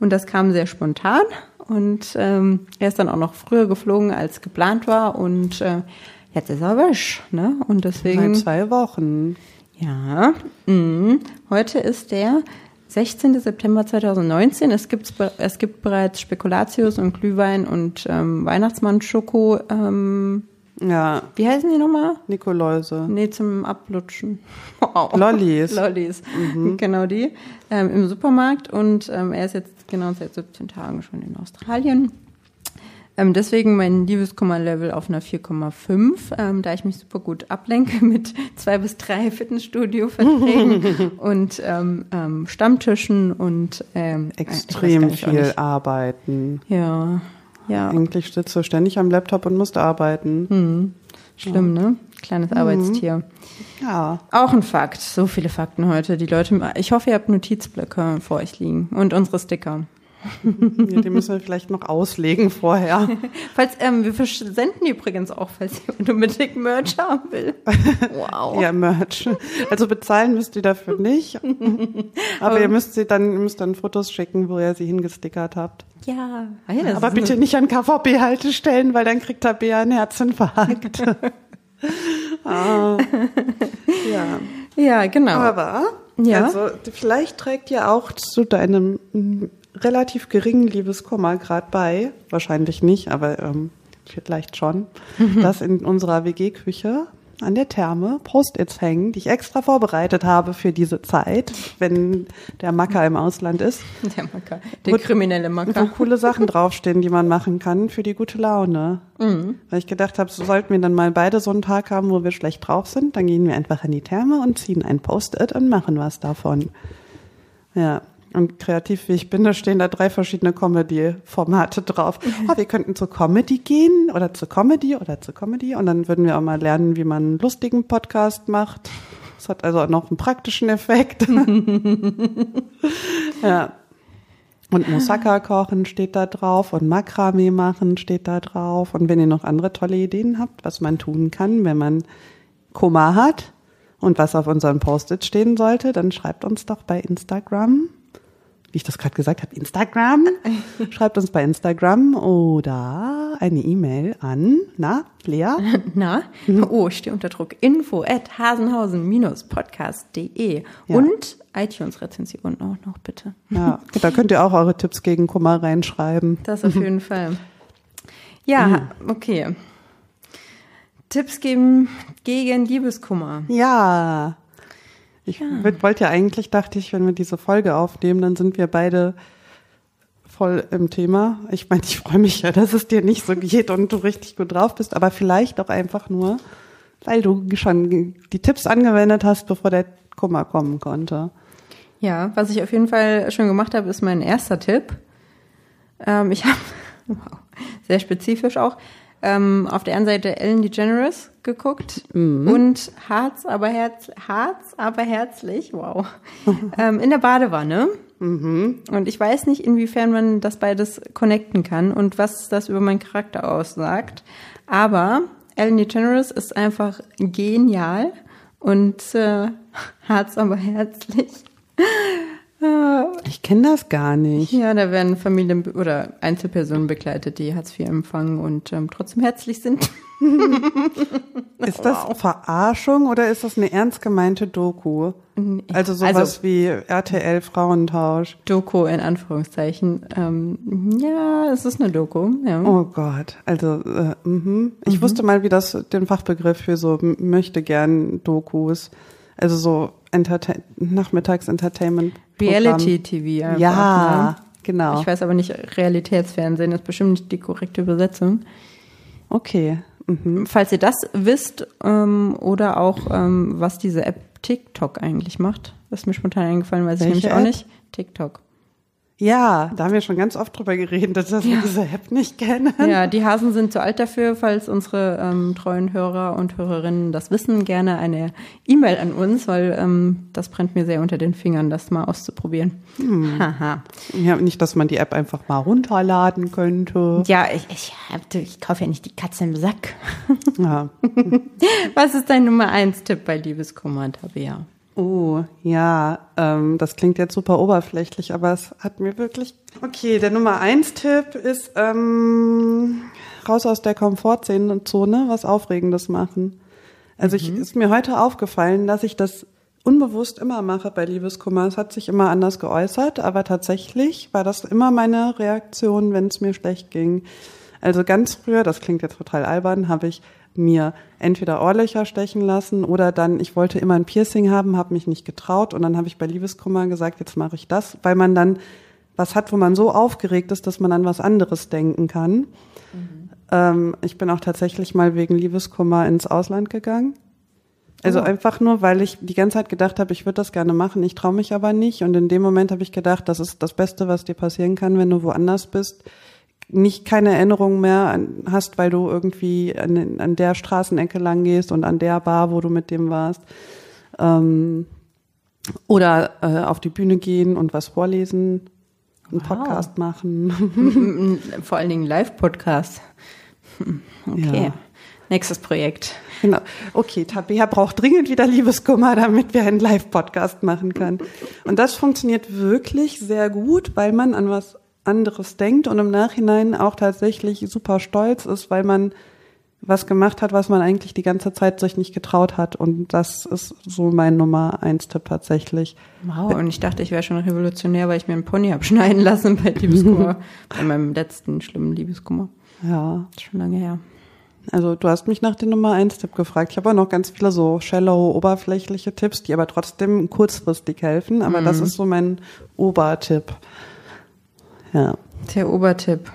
Speaker 1: Und das kam sehr spontan. Und ähm, er ist dann auch noch früher geflogen, als geplant war. Und äh, jetzt ist er wisch. Ne? Und deswegen.
Speaker 2: Seit zwei Wochen.
Speaker 1: Ja, mhm. heute ist der 16. September 2019. Es, gibt's, be- es gibt bereits Spekulatius und Glühwein und ähm, Weihnachtsmann-Schoko. Ähm,
Speaker 2: Ja,
Speaker 1: wie heißen die nochmal?
Speaker 2: Nikoläuse.
Speaker 1: Nee, zum Ablutschen. (laughs) Wow.
Speaker 2: Lollis.
Speaker 1: Lollis, (laughs) genau die. Ähm, Im Supermarkt und ähm, er ist jetzt genau seit 17 Tagen schon in Australien. Ähm, deswegen mein Liebeskummer-Level auf einer 4,5, ähm, da ich mich super gut ablenke (laughs) mit zwei bis drei Fitnessstudio-Verträgen und ähm, ähm, Stammtischen und weiß
Speaker 2: Extrem viel arbeiten.
Speaker 1: Ja, ja,
Speaker 2: Eigentlich sitzt du ständig am Laptop und musst arbeiten.
Speaker 1: Hm. schlimm, ne? Kleines Arbeitstier.
Speaker 2: Ja.
Speaker 1: Auch ein Fakt. So viele Fakten heute. Die Leute, ich hoffe, ihr habt Notizblöcke vor euch liegen und unsere Sticker. (laughs)
Speaker 2: Ja, Die müssen wir vielleicht noch auslegen vorher. (laughs)
Speaker 1: Falls, ähm, wir versenden übrigens auch, falls jemand unbedingt Merch haben will. (laughs) Wow.
Speaker 2: Ja, Merch. Also bezahlen müsst ihr dafür nicht. Aber ihr müsst sie dann, ihr müsst dann Fotos schicken, wo ihr sie hingestickert habt.
Speaker 1: Ja. Ah ja,
Speaker 2: Aber bitte nicht an KVB-Haltestellen, weil dann kriegt Tabea einen Herzinfarkt. ah. Ja.
Speaker 1: Ja, genau.
Speaker 2: Aber,
Speaker 1: Ja.
Speaker 2: also vielleicht trägt ja auch zu deinem relativ geringen Liebeskummer gerade bei, wahrscheinlich nicht, aber ähm, vielleicht schon, dass in unserer WG-Küche an der Therme Post-its hängen, die ich extra vorbereitet habe für diese Zeit, wenn der Macker im Ausland ist.
Speaker 1: Der Macker, der wo, kriminelle Macker.
Speaker 2: Wo coole Sachen (laughs) draufstehen, die man machen kann für die gute Laune. Mhm. Weil ich gedacht habe, so sollten wir dann mal beide so einen Tag haben, wo wir schlecht drauf sind, dann gehen wir einfach an die Therme und ziehen ein Post-it und machen was davon. Ja. Und kreativ wie ich bin, da stehen da drei verschiedene Comedy-Formate drauf. Oh, wir könnten zur Comedy gehen oder zur Comedy oder zur Comedy. Und dann würden wir auch mal lernen, wie man einen lustigen Podcast macht. Das hat also auch noch einen praktischen Effekt. (laughs) ja. Und Moussaka kochen steht da drauf und Makramee machen steht da drauf. Und wenn ihr noch andere tolle Ideen habt, was man tun kann, wenn man Koma hat und was auf unseren Post-it stehen sollte, dann schreibt uns doch bei Instagram wie ich das gerade gesagt habe, Instagram. (laughs) Schreibt uns bei Instagram oder eine E-Mail an, na, Lea? (laughs)
Speaker 1: Na, oh, ich stehe unter Druck. Info at hasenhausen-podcast.de ja. und iTunes-Rezension auch noch, bitte.
Speaker 2: Ja, da könnt ihr auch eure Tipps gegen Kummer reinschreiben.
Speaker 1: Das auf jeden (laughs) Fall. Ja, okay. Tipps geben gegen Liebeskummer.
Speaker 2: Ja. Ich ja. wollte ja eigentlich, dachte ich, wenn wir diese Folge aufnehmen, dann sind wir beide voll im Thema. Ich meine, ich freue mich ja, dass es dir nicht so geht und du richtig gut drauf bist, aber vielleicht auch einfach nur, weil du schon die Tipps angewendet hast, bevor der Kummer kommen konnte.
Speaker 1: Ja, was ich auf jeden Fall schon gemacht habe, ist mein erster Tipp. Ähm, ich habe, (laughs) wow, sehr spezifisch auch, ähm, auf der einen Seite Ellen DeGeneres geguckt mhm. und Harz aber Herz, Harz aber herzlich, wow, (laughs) ähm, in der Badewanne. Mhm. Und ich weiß nicht, inwiefern man das beides connecten kann und was das über meinen Charakter aussagt. Aber Ellen DeGeneres ist einfach genial und äh, (laughs) Harz aber herzlich
Speaker 2: ich kenne das gar nicht.
Speaker 1: Ja, da werden Familien oder Einzelpersonen begleitet, die Hartz IV empfangen und ähm, trotzdem herzlich sind. (laughs)
Speaker 2: ist das. Verarschung oder ist das eine ernst gemeinte Doku? Also sowas also, wie RTL Frauentausch.
Speaker 1: Doku in Anführungszeichen. Ähm, ja, es ist eine Doku. Ja.
Speaker 2: Oh Gott, also äh, mh. ich mhm. wusste mal, wie das den Fachbegriff für so möchte gern Dokus. Also so Entertain Nachmittags-Entertainment.
Speaker 1: Reality-TV
Speaker 2: einfach. Ja, ne? genau.
Speaker 1: Ich weiß aber nicht, Realitätsfernsehen ist bestimmt nicht die korrekte Übersetzung.
Speaker 2: Okay.
Speaker 1: Mhm. Falls ihr das wisst ähm, oder auch, ähm, was diese App TikTok eigentlich macht, ist mir spontan eingefallen, weiß Welche ich nämlich auch nicht. TikTok.
Speaker 2: Ja, da haben wir schon ganz oft drüber geredet, dass wir ja. diese App nicht kennen.
Speaker 1: Ja, die Hasen sind zu alt dafür, falls unsere ähm, treuen Hörer und Hörerinnen das wissen, gerne eine E-Mail an uns, weil ähm, das brennt mir sehr unter den Fingern, das mal auszuprobieren. Hm.
Speaker 2: Haha. Ja, nicht, dass man die App einfach mal runterladen könnte.
Speaker 1: Ja, ich, ich, ich kaufe ja nicht die Katze im Sack. Ja. (laughs) Was ist dein Nummer eins Tipp bei Liebeskummer, Tabea?
Speaker 2: Oh, ja, ähm, das klingt jetzt super oberflächlich, aber es hat mir wirklich. Okay, der Nummer eins Tipp ist ähm, raus aus der Komfortzone, was Aufregendes machen. Also mhm. ich ist mir heute aufgefallen, dass ich das unbewusst immer mache bei Liebeskummer. Es hat sich immer anders geäußert, aber tatsächlich war das immer meine Reaktion, wenn es mir schlecht ging. Also ganz früher, das klingt jetzt total albern, habe ich mir entweder Ohrlöcher stechen lassen oder dann, ich wollte immer ein Piercing haben, habe mich nicht getraut und dann habe ich bei Liebeskummer gesagt, jetzt mache ich das, weil man dann was hat, wo man so aufgeregt ist, dass man an was anderes denken kann. Mhm. Ähm, ich bin auch tatsächlich mal wegen Liebeskummer ins Ausland gegangen. Also oh. einfach nur, weil ich die ganze Zeit gedacht habe, ich würde das gerne machen, ich traue mich aber nicht. Und in dem Moment habe ich gedacht, das ist das Beste, was dir passieren kann, wenn du woanders bist nicht keine Erinnerung mehr hast, weil du irgendwie an, an, der Straßenecke lang gehst und an der Bar, wo du mit dem warst. Ähm, oder äh, auf die Bühne gehen und was vorlesen, einen wow. Podcast machen. (laughs)
Speaker 1: Vor allen Dingen Live-Podcast. (laughs) Okay. Ja. Nächstes Projekt.
Speaker 2: Genau. Okay, Tabea braucht dringend wieder Liebeskummer, damit wir einen Live-Podcast machen können. Und das funktioniert wirklich sehr gut, weil man an was anderes denkt und im Nachhinein auch tatsächlich super stolz ist, weil man was gemacht hat, was man eigentlich die ganze Zeit sich nicht getraut hat. Und das ist so mein Nummer eins Tipp tatsächlich.
Speaker 1: Wow, und ich dachte, ich wäre schon revolutionär, weil ich mir einen Pony abschneiden (laughs) lassen bei Liebeskummer, (laughs) bei meinem letzten schlimmen Liebeskummer.
Speaker 2: Ja.
Speaker 1: Ist schon lange her.
Speaker 2: Also du hast mich nach dem Nummer 1 Tipp gefragt. Ich habe auch noch ganz viele so shallow, oberflächliche Tipps, die aber trotzdem kurzfristig helfen. Aber das ist so mein Obertipp. Ja.
Speaker 1: Der Obertipp.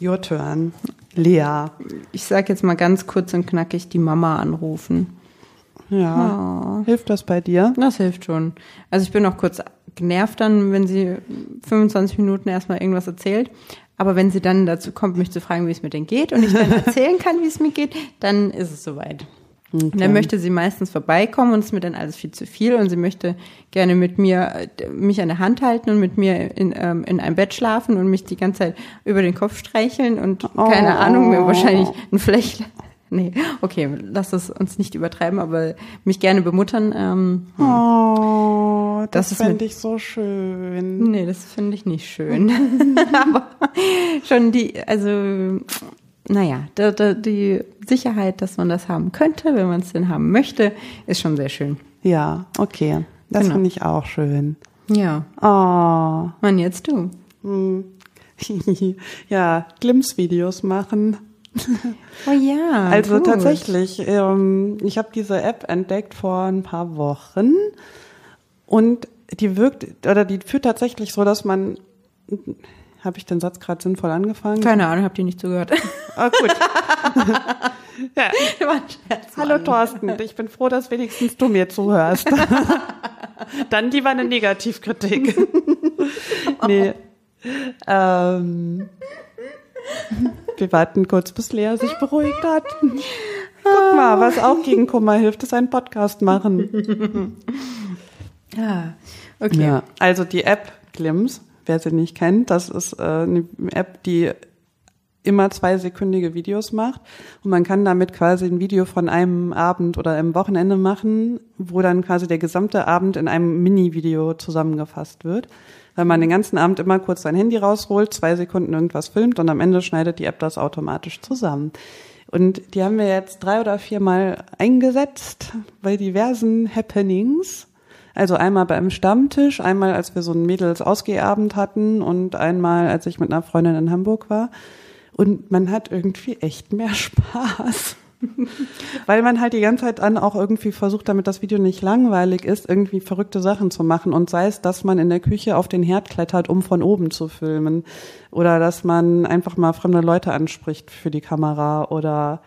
Speaker 2: Your turn. Lea.
Speaker 1: Ich sag jetzt mal ganz kurz und knackig die Mama anrufen.
Speaker 2: Ja. Hilft das bei dir?
Speaker 1: Das hilft schon. Also ich bin auch kurz genervt dann, wenn sie 25 Minuten erstmal irgendwas erzählt. Aber wenn sie dann dazu kommt, mich zu fragen, wie es mir denn geht und ich dann (laughs) erzählen kann, wie es mir geht, dann ist es soweit. Und dann möchte sie meistens vorbeikommen und es ist mir dann alles viel zu viel und sie möchte gerne mit mir äh, mich an der Hand halten und mit mir in, ähm, in einem Bett schlafen und mich die ganze Zeit über den Kopf streicheln und keine
Speaker 2: Oh.
Speaker 1: Ahnung, mir wahrscheinlich ein Flecht. (laughs) Nee, okay, lass es uns nicht übertreiben, aber mich gerne bemuttern. Ähm,
Speaker 2: Oh, das,
Speaker 1: Das ist
Speaker 2: fände ich so schön.
Speaker 1: Nee, das finde ich nicht schön. (laughs) Aber schon die, also, naja, da, da, die Sicherheit, dass man das haben könnte, wenn man es denn haben möchte, ist schon sehr schön.
Speaker 2: Ja, okay. Das
Speaker 1: Genau.
Speaker 2: finde ich auch schön.
Speaker 1: Ja.
Speaker 2: Oh.
Speaker 1: Mann, jetzt du. (laughs)
Speaker 2: ja, Glimpse-Videos machen. (laughs)
Speaker 1: Oh ja.
Speaker 2: Also
Speaker 1: gut.
Speaker 2: tatsächlich, ähm, ich habe diese App entdeckt vor ein paar Wochen und die wirkt oder die führt tatsächlich so, dass man habe ich den Satz gerade sinnvoll angefangen?
Speaker 1: Keine Ahnung, habt ihr nicht zugehört.
Speaker 2: Ah, gut. (laughs) ja. Hallo. Thorsten, ich bin froh, dass wenigstens du mir zuhörst. (laughs) Dann lieber eine Negativkritik. (laughs) nee. Ähm, wir warten kurz, bis Lea sich beruhigt hat. Guck mal, was auch gegen Kummer hilft, ist ein Podcast machen.
Speaker 1: Ja, okay.
Speaker 2: Ja. Also die App Glims, wer sie nicht kennt, das ist äh, eine App, die immer zweisekündige Videos macht und man kann damit quasi ein Video von einem Abend oder einem Wochenende machen, wo dann quasi der gesamte Abend in einem Mini-Video zusammengefasst wird. Weil man den ganzen Abend immer kurz sein Handy rausholt, zwei Sekunden irgendwas filmt und am Ende schneidet die App das automatisch zusammen. Und die haben wir jetzt drei oder viermal eingesetzt bei diversen Happenings. Also einmal beim Stammtisch, einmal als wir so einen Mädels-Ausgehabend hatten und einmal als ich mit einer Freundin in Hamburg war. Und man hat irgendwie echt mehr (laughs) Spaß. Weil man halt die ganze Zeit an auch irgendwie versucht, damit das Video nicht langweilig ist, irgendwie verrückte Sachen zu machen. Und sei es, dass man in der Küche auf den Herd klettert, um von oben zu filmen. Oder dass man einfach mal fremde Leute anspricht für die Kamera oder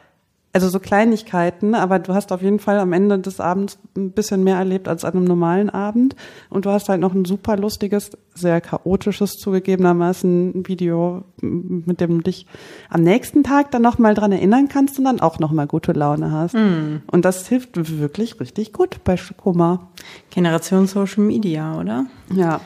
Speaker 2: also so Kleinigkeiten, aber du hast auf jeden Fall am Ende des Abends ein bisschen mehr erlebt als an einem normalen Abend. Und du hast halt noch ein super lustiges, sehr chaotisches zugegebenermaßen Video, mit dem du dich am nächsten Tag dann nochmal dran erinnern kannst und dann auch nochmal gute Laune hast. Und das hilft wirklich richtig gut bei Kummer.
Speaker 1: Generation Social Media, oder?
Speaker 2: Ja.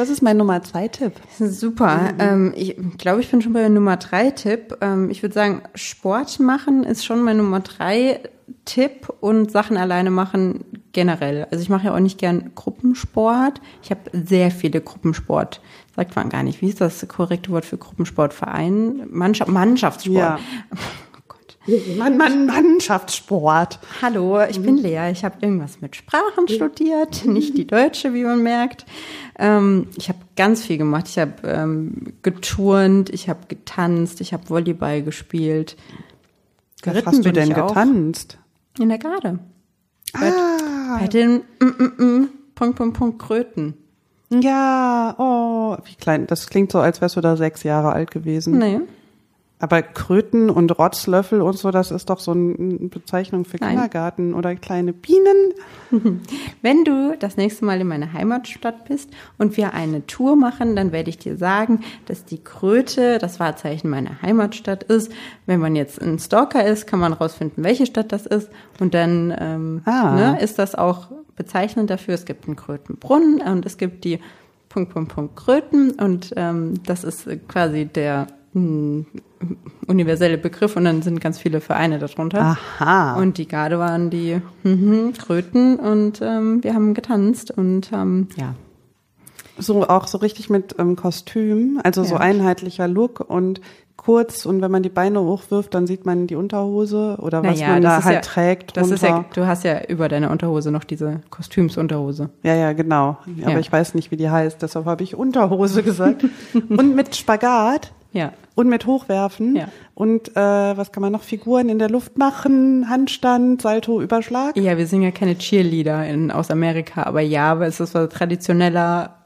Speaker 2: Das ist mein Nummer zwei Tipp.
Speaker 1: Super. Ähm, ich glaube, ich bin schon bei Nummer drei Tipp. Ähm, ich würde sagen, Sport machen ist schon mein Nummer drei Tipp und Sachen alleine machen generell. Also ich mache ja auch nicht gern Gruppensport. Ich habe sehr viele Gruppensport. Sagt man gar nicht. Wie ist das korrekte Wort für Gruppensportverein? Mannschaft, Mannschaftssport.
Speaker 2: Ja. (laughs) Mann, Mann, Mannschaftssport.
Speaker 1: Hallo, ich bin Lea. Ich habe irgendwas mit Sprachen studiert, nicht die deutsche, wie man merkt. Ähm, ich habe ganz viel gemacht. Ich habe ähm, geturnt, ich habe getanzt, ich habe Volleyball gespielt.
Speaker 2: Was
Speaker 1: Geritten
Speaker 2: hast du denn
Speaker 1: ich auch.
Speaker 2: getanzt?
Speaker 1: In der Garde.
Speaker 2: Ah,
Speaker 1: Bei den mm, mm, mm, Punkt, Punkt, Punkt, Kröten.
Speaker 2: Ja, oh, wie klein. Das klingt so, als wärst du da sechs Jahre alt gewesen.
Speaker 1: Nee.
Speaker 2: Aber Kröten und Rotzlöffel und so, das ist doch so eine Bezeichnung für
Speaker 1: Nein.
Speaker 2: Kindergarten oder kleine Bienen. (laughs)
Speaker 1: Wenn du das nächste Mal in meiner Heimatstadt bist und wir eine Tour machen, dann werde ich dir sagen, dass die Kröte das Wahrzeichen meiner Heimatstadt ist. Wenn man jetzt ein Stalker ist, kann man rausfinden, welche Stadt das ist. Und dann ähm,
Speaker 2: Ah.
Speaker 1: ne, ist das auch bezeichnend dafür. Es gibt einen Krötenbrunnen und es gibt die Punkt, Punkt, Punkt Kröten. Und ähm, das ist quasi der mh, universelle Begriff. Und dann sind ganz viele Vereine darunter.
Speaker 2: Aha.
Speaker 1: Und die Garde waren die mhm, Kröten und ähm, wir haben getanzt und ähm, ja.
Speaker 2: so auch so richtig mit ähm, Kostüm, also so
Speaker 1: Ja.
Speaker 2: einheitlicher Look und kurz und wenn man die Beine hochwirft, dann sieht man die Unterhose oder was
Speaker 1: Naja,
Speaker 2: man da halt
Speaker 1: ja-
Speaker 2: trägt.
Speaker 1: Das ist ja, du hast ja über deine Unterhose noch diese Kostümsunterhose.
Speaker 2: Ja, ja, genau. Aber
Speaker 1: Ja.
Speaker 2: ich weiß nicht, wie die heißt, deshalb habe ich Unterhose (laughs) gesagt. und mit Spagat.
Speaker 1: Ja.
Speaker 2: Und mit Hochwerfen.
Speaker 1: Ja.
Speaker 2: Und äh, was kann man noch? Figuren in der Luft machen, Handstand, Salto, Überschlag.
Speaker 1: Ja, wir sind ja keine Cheerleader in, aus Amerika, aber ja, aber es ist was traditioneller,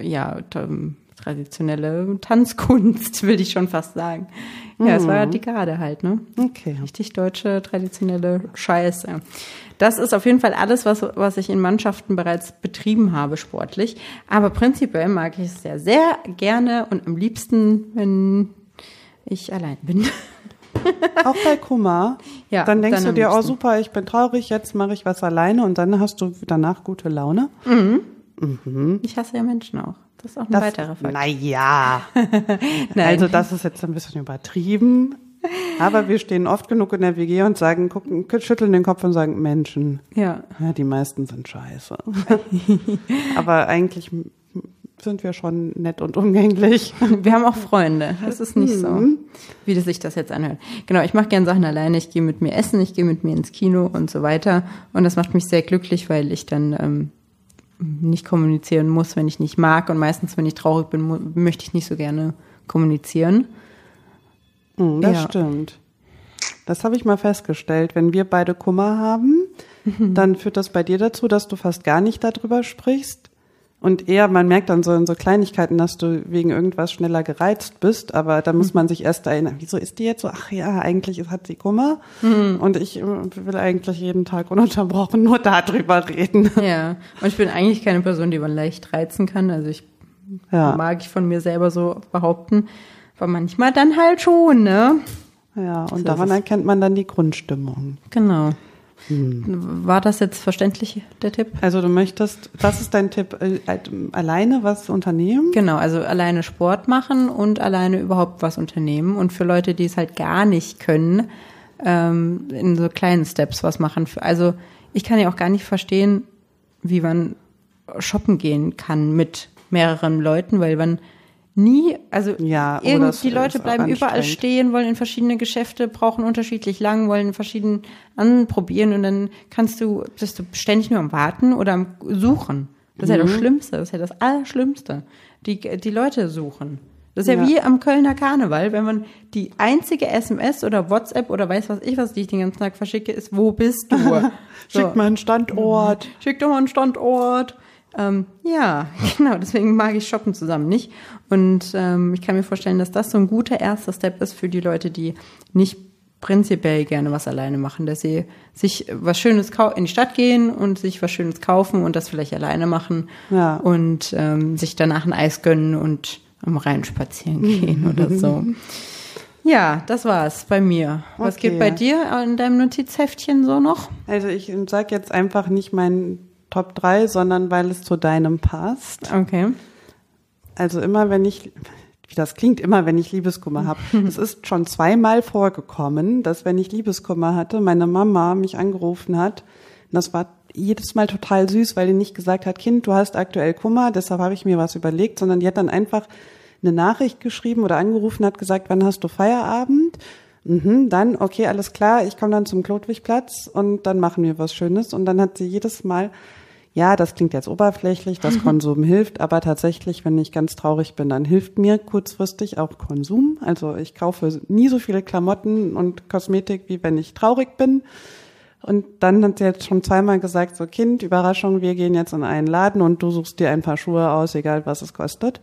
Speaker 1: ja, t- traditionelle Tanzkunst, (laughs) will ich schon fast sagen. Ja, es war die Garde halt, ne?
Speaker 2: Okay.
Speaker 1: Richtig deutsche, traditionelle Scheiße. Das ist auf jeden Fall alles, was, was ich in Mannschaften bereits betrieben habe, sportlich. Aber prinzipiell mag ich es ja sehr gerne und am liebsten, wenn ich allein bin. (laughs)
Speaker 2: Auch bei Kummer.
Speaker 1: Ja,
Speaker 2: Dann denkst
Speaker 1: dann
Speaker 2: du dir, oh super, ich bin traurig, jetzt mache ich was alleine und dann hast du danach gute Laune.
Speaker 1: Ich hasse ja Menschen auch. Das ist auch ein
Speaker 2: Das,
Speaker 1: weiterer Fakt.
Speaker 2: naja. (laughs) Also das ist jetzt ein bisschen übertrieben. Aber wir stehen oft genug in der WG und sagen, gucken, schütteln den Kopf und sagen, Menschen,
Speaker 1: Ja.
Speaker 2: ja, die meisten sind scheiße. (laughs) Aber eigentlich sind wir schon nett und umgänglich.
Speaker 1: Wir haben auch Freunde. Das ist nicht so, wie das sich das jetzt anhört. Genau, ich mache gern Sachen alleine. Ich gehe mit mir essen, ich gehe mit mir ins Kino und so weiter. Und das macht mich sehr glücklich, weil ich dann ähm, nicht kommunizieren muss, wenn ich nicht mag. Und meistens, wenn ich traurig bin, möchte ich nicht so gerne kommunizieren.
Speaker 2: Hm, das
Speaker 1: Ja.
Speaker 2: stimmt. Das habe ich mal festgestellt. Wenn wir beide Kummer haben, dann führt das bei dir dazu, dass du fast gar nicht darüber sprichst. Und eher, man merkt dann so in so Kleinigkeiten, dass du wegen irgendwas schneller gereizt bist, aber da muss man sich erst erinnern, wieso ist die jetzt so, ach ja, eigentlich hat sie Kummer und ich äh, will eigentlich jeden Tag ununterbrochen nur darüber reden.
Speaker 1: Ja. Und ich bin eigentlich keine Person, die man leicht reizen kann. Also ich
Speaker 2: Ja,
Speaker 1: mag ich von mir selber so behaupten. Aber manchmal dann halt schon, ne?
Speaker 2: ja, und
Speaker 1: So
Speaker 2: daran erkennt man dann die Grundstimmung.
Speaker 1: Genau.
Speaker 2: Hm.
Speaker 1: War das jetzt verständlich, der Tipp?
Speaker 2: Also du möchtest, was ist dein Tipp, äh, alleine was unternehmen?
Speaker 1: Genau, also alleine Sport machen und alleine überhaupt was unternehmen. Und für Leute, die es halt gar nicht können, ähm, in so kleinen Steps was machen. Also ich kann ja auch gar nicht verstehen, wie man shoppen gehen kann mit mehreren Leuten, weil man nie, also
Speaker 2: Ja,
Speaker 1: irgend-
Speaker 2: das
Speaker 1: die Leute bleiben überall stehen, wollen in verschiedene Geschäfte, brauchen unterschiedlich lang, wollen verschieden anprobieren und dann kannst du, bist du ständig nur am Warten oder am Suchen. Das ist ja das
Speaker 2: Mhm.
Speaker 1: Schlimmste, das ist ja das Allerschlimmste. Die, die Leute suchen. Das ist ja,
Speaker 2: Ja.
Speaker 1: wie am Kölner Karneval, wenn man die einzige SMS oder WhatsApp oder weiß was ich was, die ich den ganzen Tag verschicke, ist, wo bist du? (laughs) So.
Speaker 2: Schick mal einen Standort.
Speaker 1: Schick doch mal einen Standort. Ähm, ja, (laughs) genau, deswegen mag ich Shoppen zusammen nicht. Und ähm, ich kann mir vorstellen, dass das so ein guter erster Step ist für die Leute, die nicht prinzipiell gerne was alleine machen, dass sie sich was Schönes in die Stadt gehen und sich was Schönes kaufen und das vielleicht alleine machen
Speaker 2: Ja.
Speaker 1: und ähm, sich danach ein Eis gönnen und am Rhein spazieren gehen oder (laughs) so. Ja, das war's bei mir. Was
Speaker 2: Okay.
Speaker 1: geht bei dir in deinem Notizheftchen so noch?
Speaker 2: Also ich sag jetzt einfach nicht mein Top 3, sondern weil es zu deinem passt.
Speaker 1: Okay.
Speaker 2: Also immer wenn ich, wie das klingt, immer wenn ich Liebeskummer habe. (laughs) es ist schon zweimal vorgekommen, dass wenn ich Liebeskummer hatte, meine Mama mich angerufen hat. Und das war jedes Mal total süß, weil die nicht gesagt hat, Kind, du hast aktuell Kummer, deshalb habe ich mir was überlegt, sondern die hat dann einfach eine Nachricht geschrieben oder angerufen, hat gesagt, wann hast du Feierabend? Mhm, dann, okay, alles klar, ich komme dann zum Klotwigplatz und dann machen wir was Schönes. Und dann hat sie jedes Mal, ja, das klingt jetzt oberflächlich, dass (laughs) Konsum hilft, aber tatsächlich, wenn ich ganz traurig bin, dann hilft mir kurzfristig auch Konsum. Also ich kaufe nie so viele Klamotten und Kosmetik, wie wenn ich traurig bin. Und dann hat sie jetzt schon zweimal gesagt, so Kind, Überraschung, wir gehen jetzt in einen Laden und du suchst dir ein paar Schuhe aus, egal was es kostet.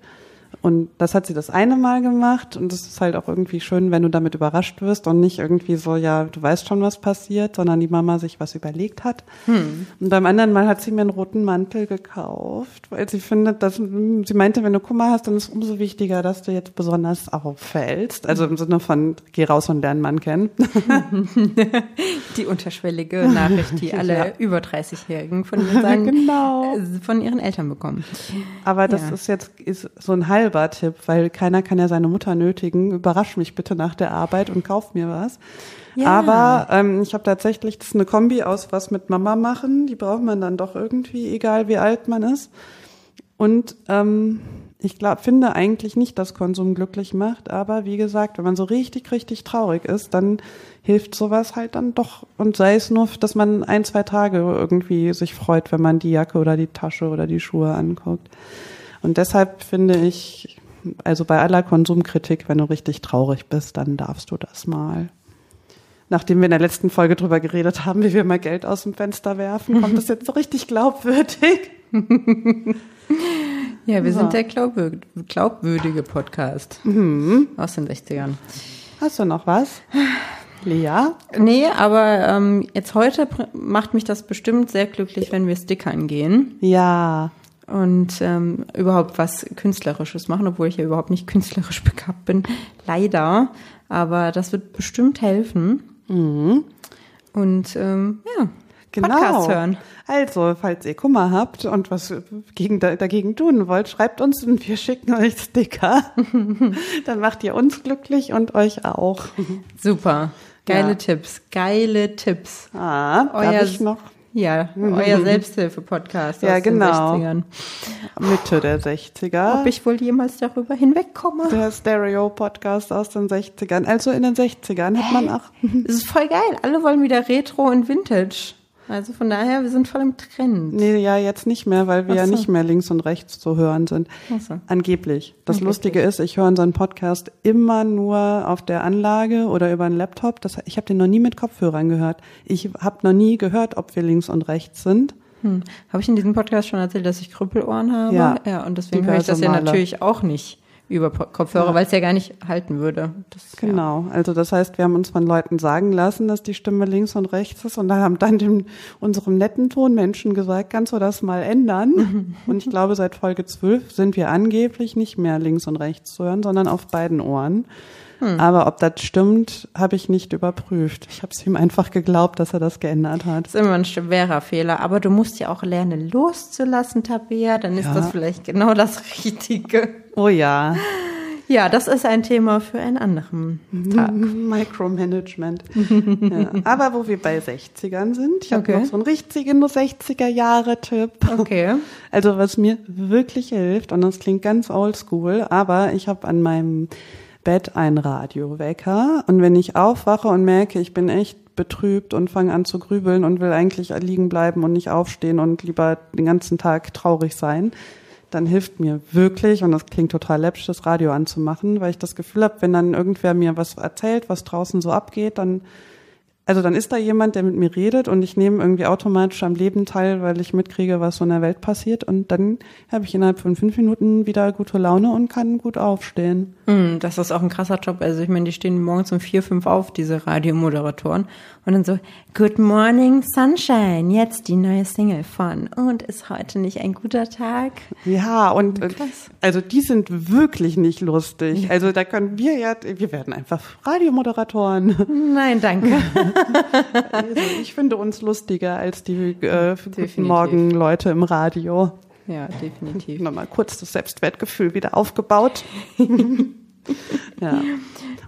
Speaker 2: Und das hat sie das eine Mal gemacht und es ist halt auch irgendwie schön, wenn du damit überrascht wirst und nicht irgendwie so, ja, du weißt schon, was passiert, sondern die Mama sich was überlegt hat. Und beim anderen Mal hat sie mir einen roten Mantel gekauft, weil sie findet, dass sie meinte, wenn du Kummer hast, dann ist es umso wichtiger, dass du jetzt besonders auffällst. Also im Sinne von geh raus und lern Mann kennen. (laughs)
Speaker 1: Die unterschwellige Nachricht, die (laughs) alle
Speaker 2: Ja.
Speaker 1: über 30-Jährigen von, (laughs)
Speaker 2: Genau.
Speaker 1: äh, von ihren Eltern bekommen.
Speaker 2: Aber das
Speaker 1: Ja.
Speaker 2: ist jetzt ist so ein Tipp, weil keiner kann ja seine Mutter nötigen. Überrasch mich bitte nach der Arbeit und kauf mir was.
Speaker 1: Ja.
Speaker 2: Aber ähm, ich habe tatsächlich, das ist eine Kombi aus was mit Mama machen. Die braucht man dann doch irgendwie, egal wie alt man ist. Und ähm, ich glaub, finde eigentlich nicht, dass Konsum glücklich macht. Aber wie gesagt, wenn man so richtig, richtig traurig ist, dann hilft sowas halt dann doch. Und sei es nur, dass man ein, zwei Tage irgendwie sich freut, wenn man die Jacke oder die Tasche oder die Schuhe anguckt. Und deshalb finde ich, Also bei aller Konsumkritik, wenn du richtig traurig bist, dann darfst du das mal. Nachdem wir in der letzten Folge drüber geredet haben, wie wir mal Geld aus dem Fenster werfen, kommt das jetzt so richtig glaubwürdig. (laughs)
Speaker 1: Ja, wir
Speaker 2: So.
Speaker 1: sind der glaubwür glaubwürdige Podcast aus den 60ern.
Speaker 2: Hast du noch was? Lea?
Speaker 1: Nee, aber ähm, jetzt heute macht mich das bestimmt sehr glücklich, wenn wir Stickern gehen
Speaker 2: Ja.
Speaker 1: Und ähm, überhaupt was Künstlerisches machen, obwohl ich ja überhaupt nicht künstlerisch (laughs) begabt bin. Leider. Aber das wird bestimmt helfen. Und ähm, ja,
Speaker 2: Genau.
Speaker 1: Podcast hören.
Speaker 2: Also, falls ihr Kummer habt und was gegen, dagegen tun wollt, schreibt uns und wir schicken euch Sticker. (laughs) Dann macht ihr uns glücklich und euch auch.
Speaker 1: Super. Geile
Speaker 2: Ja.
Speaker 1: Tipps. Geile Tipps.
Speaker 2: Ah,
Speaker 1: Euer-
Speaker 2: darf ich noch
Speaker 1: Ja, euer (laughs) Selbsthilfe-Podcast
Speaker 2: Ja,
Speaker 1: aus den
Speaker 2: genau.
Speaker 1: 60ern.
Speaker 2: Mitte der 60er.
Speaker 1: Ob ich wohl jemals darüber hinwegkomme?
Speaker 2: der Stereo-Podcast aus den 60ern. Also in den 60ern hat man auch.
Speaker 1: Das ist voll geil. Alle wollen wieder Retro und Vintage. Also von daher, wir sind voll im Trend.
Speaker 2: Nee, ja, jetzt nicht mehr, weil wir
Speaker 1: Ach
Speaker 2: ja
Speaker 1: so.
Speaker 2: nicht mehr links und rechts zu hören sind.
Speaker 1: So.
Speaker 2: Angeblich. Das
Speaker 1: Angeblich.
Speaker 2: Lustige ist, ich höre unseren Podcast immer nur auf der Anlage oder über einen Laptop. Das, ich habe den noch nie mit Kopfhörern gehört. Ich habe noch nie gehört, ob wir links und rechts sind.
Speaker 1: Hm. Habe ich in diesem Podcast schon erzählt, dass ich Krüppelohren habe?
Speaker 2: Ja.
Speaker 1: ja und deswegen höre ich das ja natürlich auch nicht über Kopfhörer,
Speaker 2: Ja.
Speaker 1: weil es ja gar nicht halten würde. Das, Ja.
Speaker 2: Genau. Also das heißt, wir haben uns von Leuten sagen lassen, dass die Stimme links und rechts ist und dann haben dann dem, unserem netten Tonmenschen gesagt, kannst du das mal ändern? (laughs) und ich glaube, seit Folge 12 sind wir angeblich nicht mehr links und rechts zu hören, sondern auf beiden Ohren.
Speaker 1: Hm.
Speaker 2: Aber ob das stimmt, habe ich nicht überprüft. Ich habe es ihm einfach geglaubt, dass er das geändert hat.
Speaker 1: Das ist immer ein schwerer Fehler. Aber du musst ja auch lernen, loszulassen, Tabea. Dann ist
Speaker 2: Ja.
Speaker 1: das vielleicht genau das Richtige.
Speaker 2: Oh ja,
Speaker 1: Ja, das ist ein Thema für einen anderen Tag. (laughs)
Speaker 2: Micromanagement. ja. Aber wo wir bei 60ern sind, ich habe
Speaker 1: Okay.
Speaker 2: noch so einen richtigen 60er-Jahre-Tipp.
Speaker 1: Okay.
Speaker 2: Also was mir wirklich hilft, und das klingt ganz oldschool, aber ich habe an meinem Bett einen Radiowecker. Und wenn ich aufwache und merke, ich bin echt betrübt und fange an zu grübeln und will eigentlich liegen bleiben und nicht aufstehen und lieber den ganzen Tag traurig sein, dann hilft mir wirklich, und das klingt total läppisch, das Radio anzumachen, weil ich das Gefühl habe, wenn dann irgendwer mir was erzählt, was draußen so abgeht, dann also dann ist da jemand, der mit mir redet und ich nehme irgendwie automatisch am Leben teil, weil ich mitkriege, was so in der Welt passiert und dann habe ich innerhalb von fünf Minuten wieder gute Laune und kann gut aufstehen.
Speaker 1: Hm, das ist auch ein krasser Job. Also ich meine, die stehen morgens um vier, fünf auf, diese Radiomoderatoren. Und dann so, Good Morning Sunshine, jetzt die neue Single von. Und ist heute nicht ein guter Tag?
Speaker 2: Ja, und äh,
Speaker 1: Krass.
Speaker 2: also die sind wirklich nicht lustig. Also da können wir ja, wir werden einfach Radiomoderatoren.
Speaker 1: Nein, danke. (laughs)
Speaker 2: Also ich finde uns lustiger als die äh, Guten. Morgen Leute im Radio.
Speaker 1: ja, definitiv.
Speaker 2: Nochmal kurz das Selbstwertgefühl wieder aufgebaut. (laughs) ja. Und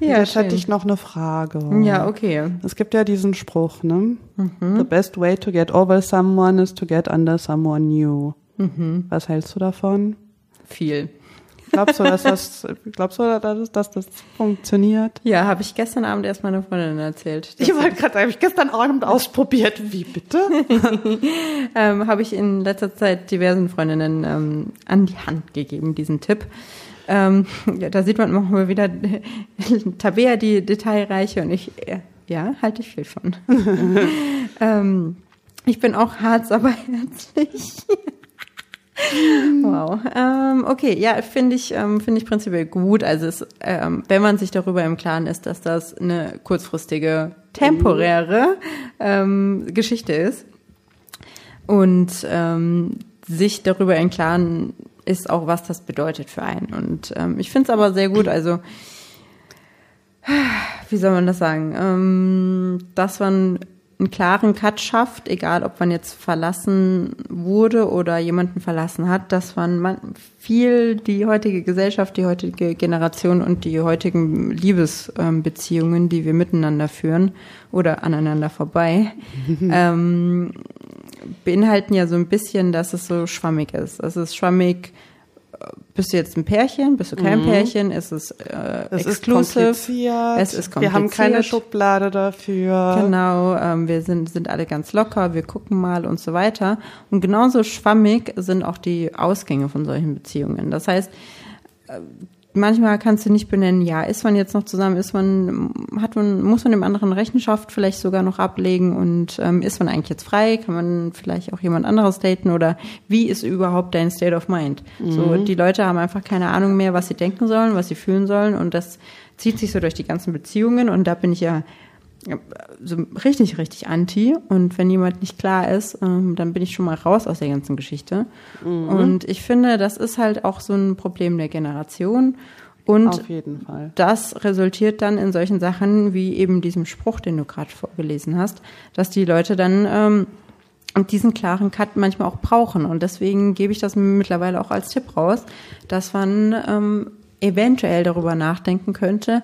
Speaker 1: Ja,
Speaker 2: jetzt hatte
Speaker 1: schön.
Speaker 2: ich noch eine Frage.
Speaker 1: Ja, okay.
Speaker 2: Es gibt ja diesen Spruch, ne?
Speaker 1: Mhm.
Speaker 2: The best way to get over someone is to get under someone new.
Speaker 1: Mhm.
Speaker 2: Was hältst du davon?
Speaker 1: Viel.
Speaker 2: Glaubst du, dass das, glaubst du, dass, dass das funktioniert?
Speaker 1: Ja, habe ich gestern Abend erst meiner Freundin erzählt.
Speaker 2: Ich wollte gerade, habe ich gestern Abend ausprobiert. Wie bitte? (laughs)
Speaker 1: ähm, habe ich in letzter Zeit diversen Freundinnen ähm, an die Hand gegeben, diesen Tipp. Ähm, ja, da sieht man manchmal wieder (laughs) Tabea, die Detailreiche und ich, äh, ja, halte ich viel von. (laughs) ähm, ich bin auch Harz, aber herzlich. (laughs) wow. Ähm, okay, ja, finde ich, ähm, finde ich prinzipiell gut. Also es, ähm, wenn man sich darüber im Klaren ist, dass das eine kurzfristige, temporäre ähm, Geschichte ist und ähm, sich darüber im Klaren ist auch, was das bedeutet für einen. Und ähm, ich finde es aber sehr gut, also wie soll man das sagen, ähm, dass man einen klaren Cut schafft, egal ob man jetzt verlassen wurde oder jemanden verlassen hat, dass man, viel die heutige Gesellschaft, die heutige Generation und die heutigen Liebesbeziehungen, die wir miteinander führen oder aneinander vorbei, (laughs) ähm, beinhalten ja so ein bisschen, dass es so schwammig ist. Es ist schwammig, bist du jetzt ein Pärchen, bist du kein Pärchen, ist es äh,
Speaker 2: Es ist kompliziert.
Speaker 1: es ist
Speaker 2: Wir haben keine
Speaker 1: kompliziert.
Speaker 2: Schublade dafür.
Speaker 1: Genau, ähm, wir sind, sind alle ganz locker, wir gucken mal und so weiter. Und genauso schwammig sind auch die Ausgänge von solchen Beziehungen. Das heißt, äh, manchmal kannst du nicht benennen, ja, ist man jetzt noch zusammen, ist man, hat man, muss man dem anderen Rechenschaft vielleicht sogar noch ablegen und ähm, ist man eigentlich jetzt frei? Kann man vielleicht auch jemand anderes daten oder wie ist überhaupt dein State of Mind? Mhm. So, die Leute haben einfach keine Ahnung mehr, was sie denken sollen, was sie fühlen sollen und das zieht sich so durch die ganzen Beziehungen und da bin ich ja so richtig, richtig anti. Und wenn jemand nicht klar ist, ähm, dann bin ich schon mal raus aus der ganzen Geschichte. Mhm. Und ich finde, das ist halt auch so ein Problem der Generation. Und das resultiert dann in solchen Sachen wie eben diesem Spruch, den du gerade vorgelesen hast, dass die Leute dann ähm, diesen klaren Cut manchmal auch brauchen. Und deswegen gebe ich das mittlerweile auch als Tipp raus, dass man ähm, eventuell darüber nachdenken könnte,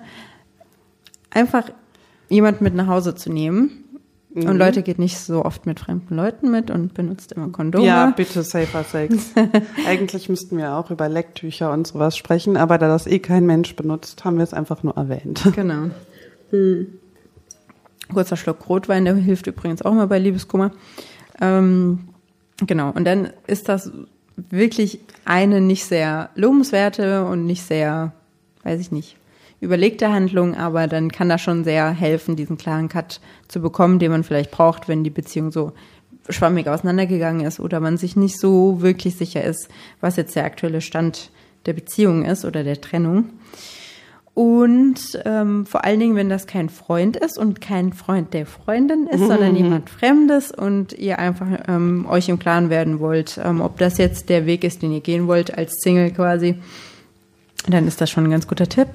Speaker 1: einfach jemand mit nach Hause zu nehmen. Mhm. Und Leute geht nicht so oft mit fremden Leuten mit und benutzt immer Kondome.
Speaker 2: Ja, bitte safer Sex. (laughs) Eigentlich müssten wir auch über Lecktücher und sowas sprechen, aber da das eh kein Mensch benutzt, haben wir es einfach nur erwähnt. (laughs)
Speaker 1: Genau. Hm. Kurzer Schluck Rotwein, der hilft übrigens auch mal bei Liebeskummer. Ähm, genau. Und dann ist das wirklich eine nicht sehr lobenswerte und nicht sehr, weiß ich nicht, überlegte Handlung, aber dann kann das schon sehr helfen, diesen klaren Cut zu bekommen, den man vielleicht braucht, wenn die Beziehung so schwammig auseinandergegangen ist oder man sich nicht so wirklich sicher ist, was jetzt der aktuelle Stand der Beziehung ist oder der Trennung. Und ähm, vor allen Dingen, wenn das kein Freund ist und kein Freund der Freundin ist, (laughs) sondern jemand Fremdes und ihr einfach ähm, euch im Klaren werden wollt, ähm, ob das jetzt der Weg ist, den ihr gehen wollt als Single quasi, dann ist das schon ein ganz guter Tipp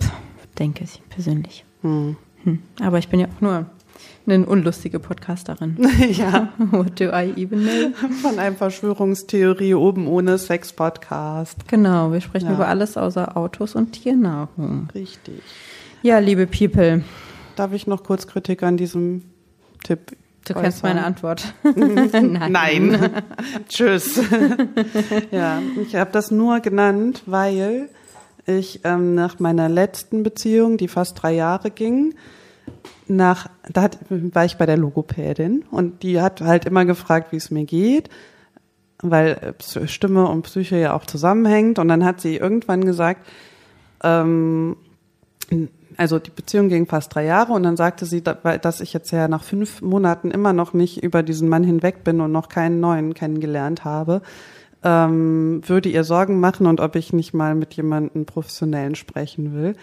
Speaker 1: denke ich persönlich. Hm. Hm. Aber ich bin ja auch nur eine unlustige Podcasterin. (laughs)
Speaker 2: ja. (laughs)
Speaker 1: What do I even know?
Speaker 2: Von einem Verschwörungstheorie oben ohne Sex-Podcast.
Speaker 1: Genau, wir sprechen ja. über alles außer Autos und Tiernahrung.
Speaker 2: Richtig.
Speaker 1: Ja, liebe People.
Speaker 2: Darf ich noch kurz Kritik an diesem Tipp
Speaker 1: Du äußern? kennst meine Antwort. (laughs)
Speaker 2: Nein. Nein. Tschüss. ja, ich habe das nur genannt, weil ich ähm, nach meiner letzten Beziehung, die fast drei Jahre ging, nach, da hat, war ich bei der Logopädin und die hat halt immer gefragt, wie es mir geht, weil äh, Stimme und Psyche ja auch zusammenhängt. Und dann hat sie irgendwann gesagt, ähm, also die Beziehung ging fast drei Jahre und dann sagte sie, dass ich jetzt ja nach fünf Monaten immer noch nicht über diesen Mann hinweg bin und noch keinen neuen kennengelernt habe ähm, würde ihr Sorgen machen und ob ich nicht mal mit jemandem Professionellen sprechen will.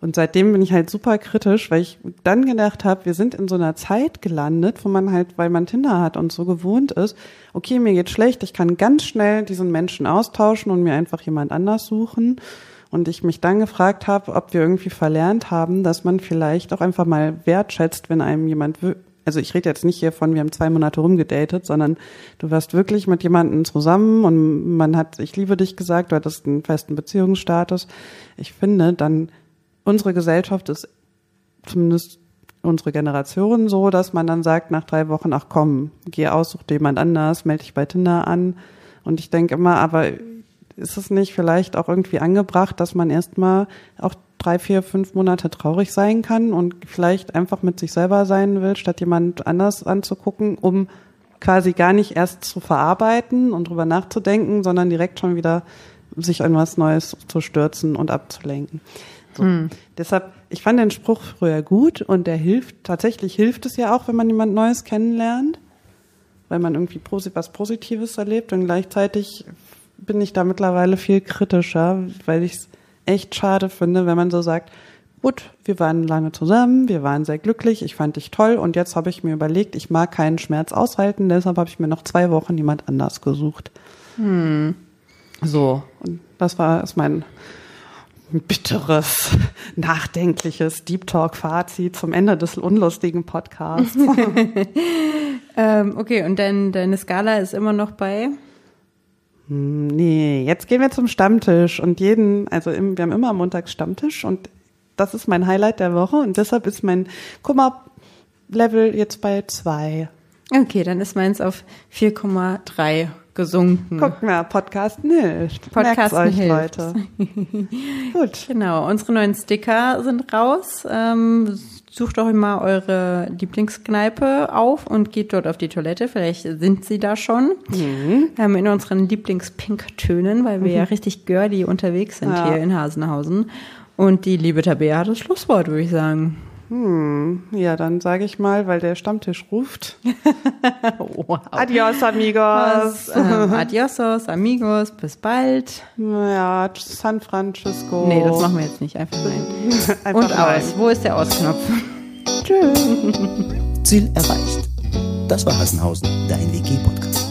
Speaker 2: Und seitdem bin ich halt super kritisch, weil ich dann gedacht habe, wir sind in so einer Zeit gelandet, wo man halt, weil man Tinder hat und so gewohnt ist, okay, mir geht schlecht, ich kann ganz schnell diesen Menschen austauschen und mir einfach jemand anders suchen. Und ich mich dann gefragt habe, ob wir irgendwie verlernt haben, dass man vielleicht auch einfach mal wertschätzt, wenn einem jemand also ich rede jetzt nicht hier von, wir haben zwei Monate rumgedatet, sondern du warst wirklich mit jemandem zusammen und man hat, ich liebe dich gesagt, du hattest einen festen Beziehungsstatus. Ich finde, dann unsere Gesellschaft ist zumindest unsere Generation so, dass man dann sagt nach drei Wochen, ach komm, geh aus, such dir jemand anders, melde dich bei Tinder an. Und ich denke immer, aber ist es nicht vielleicht auch irgendwie angebracht, dass man erstmal auch drei, vier, fünf Monate traurig sein kann und vielleicht einfach mit sich selber sein will, statt jemand anders anzugucken, um quasi gar nicht erst zu verarbeiten und drüber nachzudenken, sondern direkt schon wieder sich an was Neues zu stürzen und abzulenken. So. Hm. Deshalb, ich fand den Spruch früher gut und der hilft, tatsächlich hilft es ja auch, wenn man jemand Neues kennenlernt, weil man irgendwie was Positives erlebt und gleichzeitig bin ich da mittlerweile viel kritischer, weil ich es echt schade finde, wenn man so sagt, gut, wir waren lange zusammen, wir waren sehr glücklich, ich fand dich toll und jetzt habe ich mir überlegt, ich mag keinen Schmerz aushalten, deshalb habe ich mir noch zwei Wochen jemand anders gesucht. Hm. So, und das war ist mein bitteres, nachdenkliches Deep Talk Fazit zum Ende des unlustigen Podcasts. (laughs)
Speaker 1: ähm, okay, und dein, deine Skala ist immer noch bei?
Speaker 2: Hm, nee, jetzt gehen wir zum Stammtisch und jeden, also im, wir haben immer montags Stammtisch und das ist mein Highlight der Woche und deshalb ist mein Kummer-Level jetzt bei zwei.
Speaker 1: Okay, dann ist meins auf 4,3 gesunken.
Speaker 2: Guck mal, Podcasten hilft.
Speaker 1: Podcasten euch, hilft. Leute. (laughs) Gut. Genau, unsere neuen Sticker sind raus. Ähm, sucht doch immer eure Lieblingskneipe auf und geht dort auf die Toilette. Vielleicht sind sie da schon. Mhm. Ähm, in unseren Lieblingspinktönen, weil wir mhm. ja richtig girly unterwegs sind ja. hier in Hasenhausen. Und die liebe Tabea hat das Schlusswort, würde ich sagen.
Speaker 2: Hm, ja, dann sage ich mal, weil der Stammtisch ruft. (laughs) wow. Adios, amigos.
Speaker 1: Was, ähm, adiosos, amigos. Bis bald.
Speaker 2: Ja, San Francisco.
Speaker 1: Nee, das machen wir jetzt nicht. Einfach nein. (laughs) Einfach Und nein. aus. Wo ist der Ausknopf?
Speaker 3: Tschüss. (laughs) Ziel erreicht. Das war Hassenhausen, dein WG-Podcast.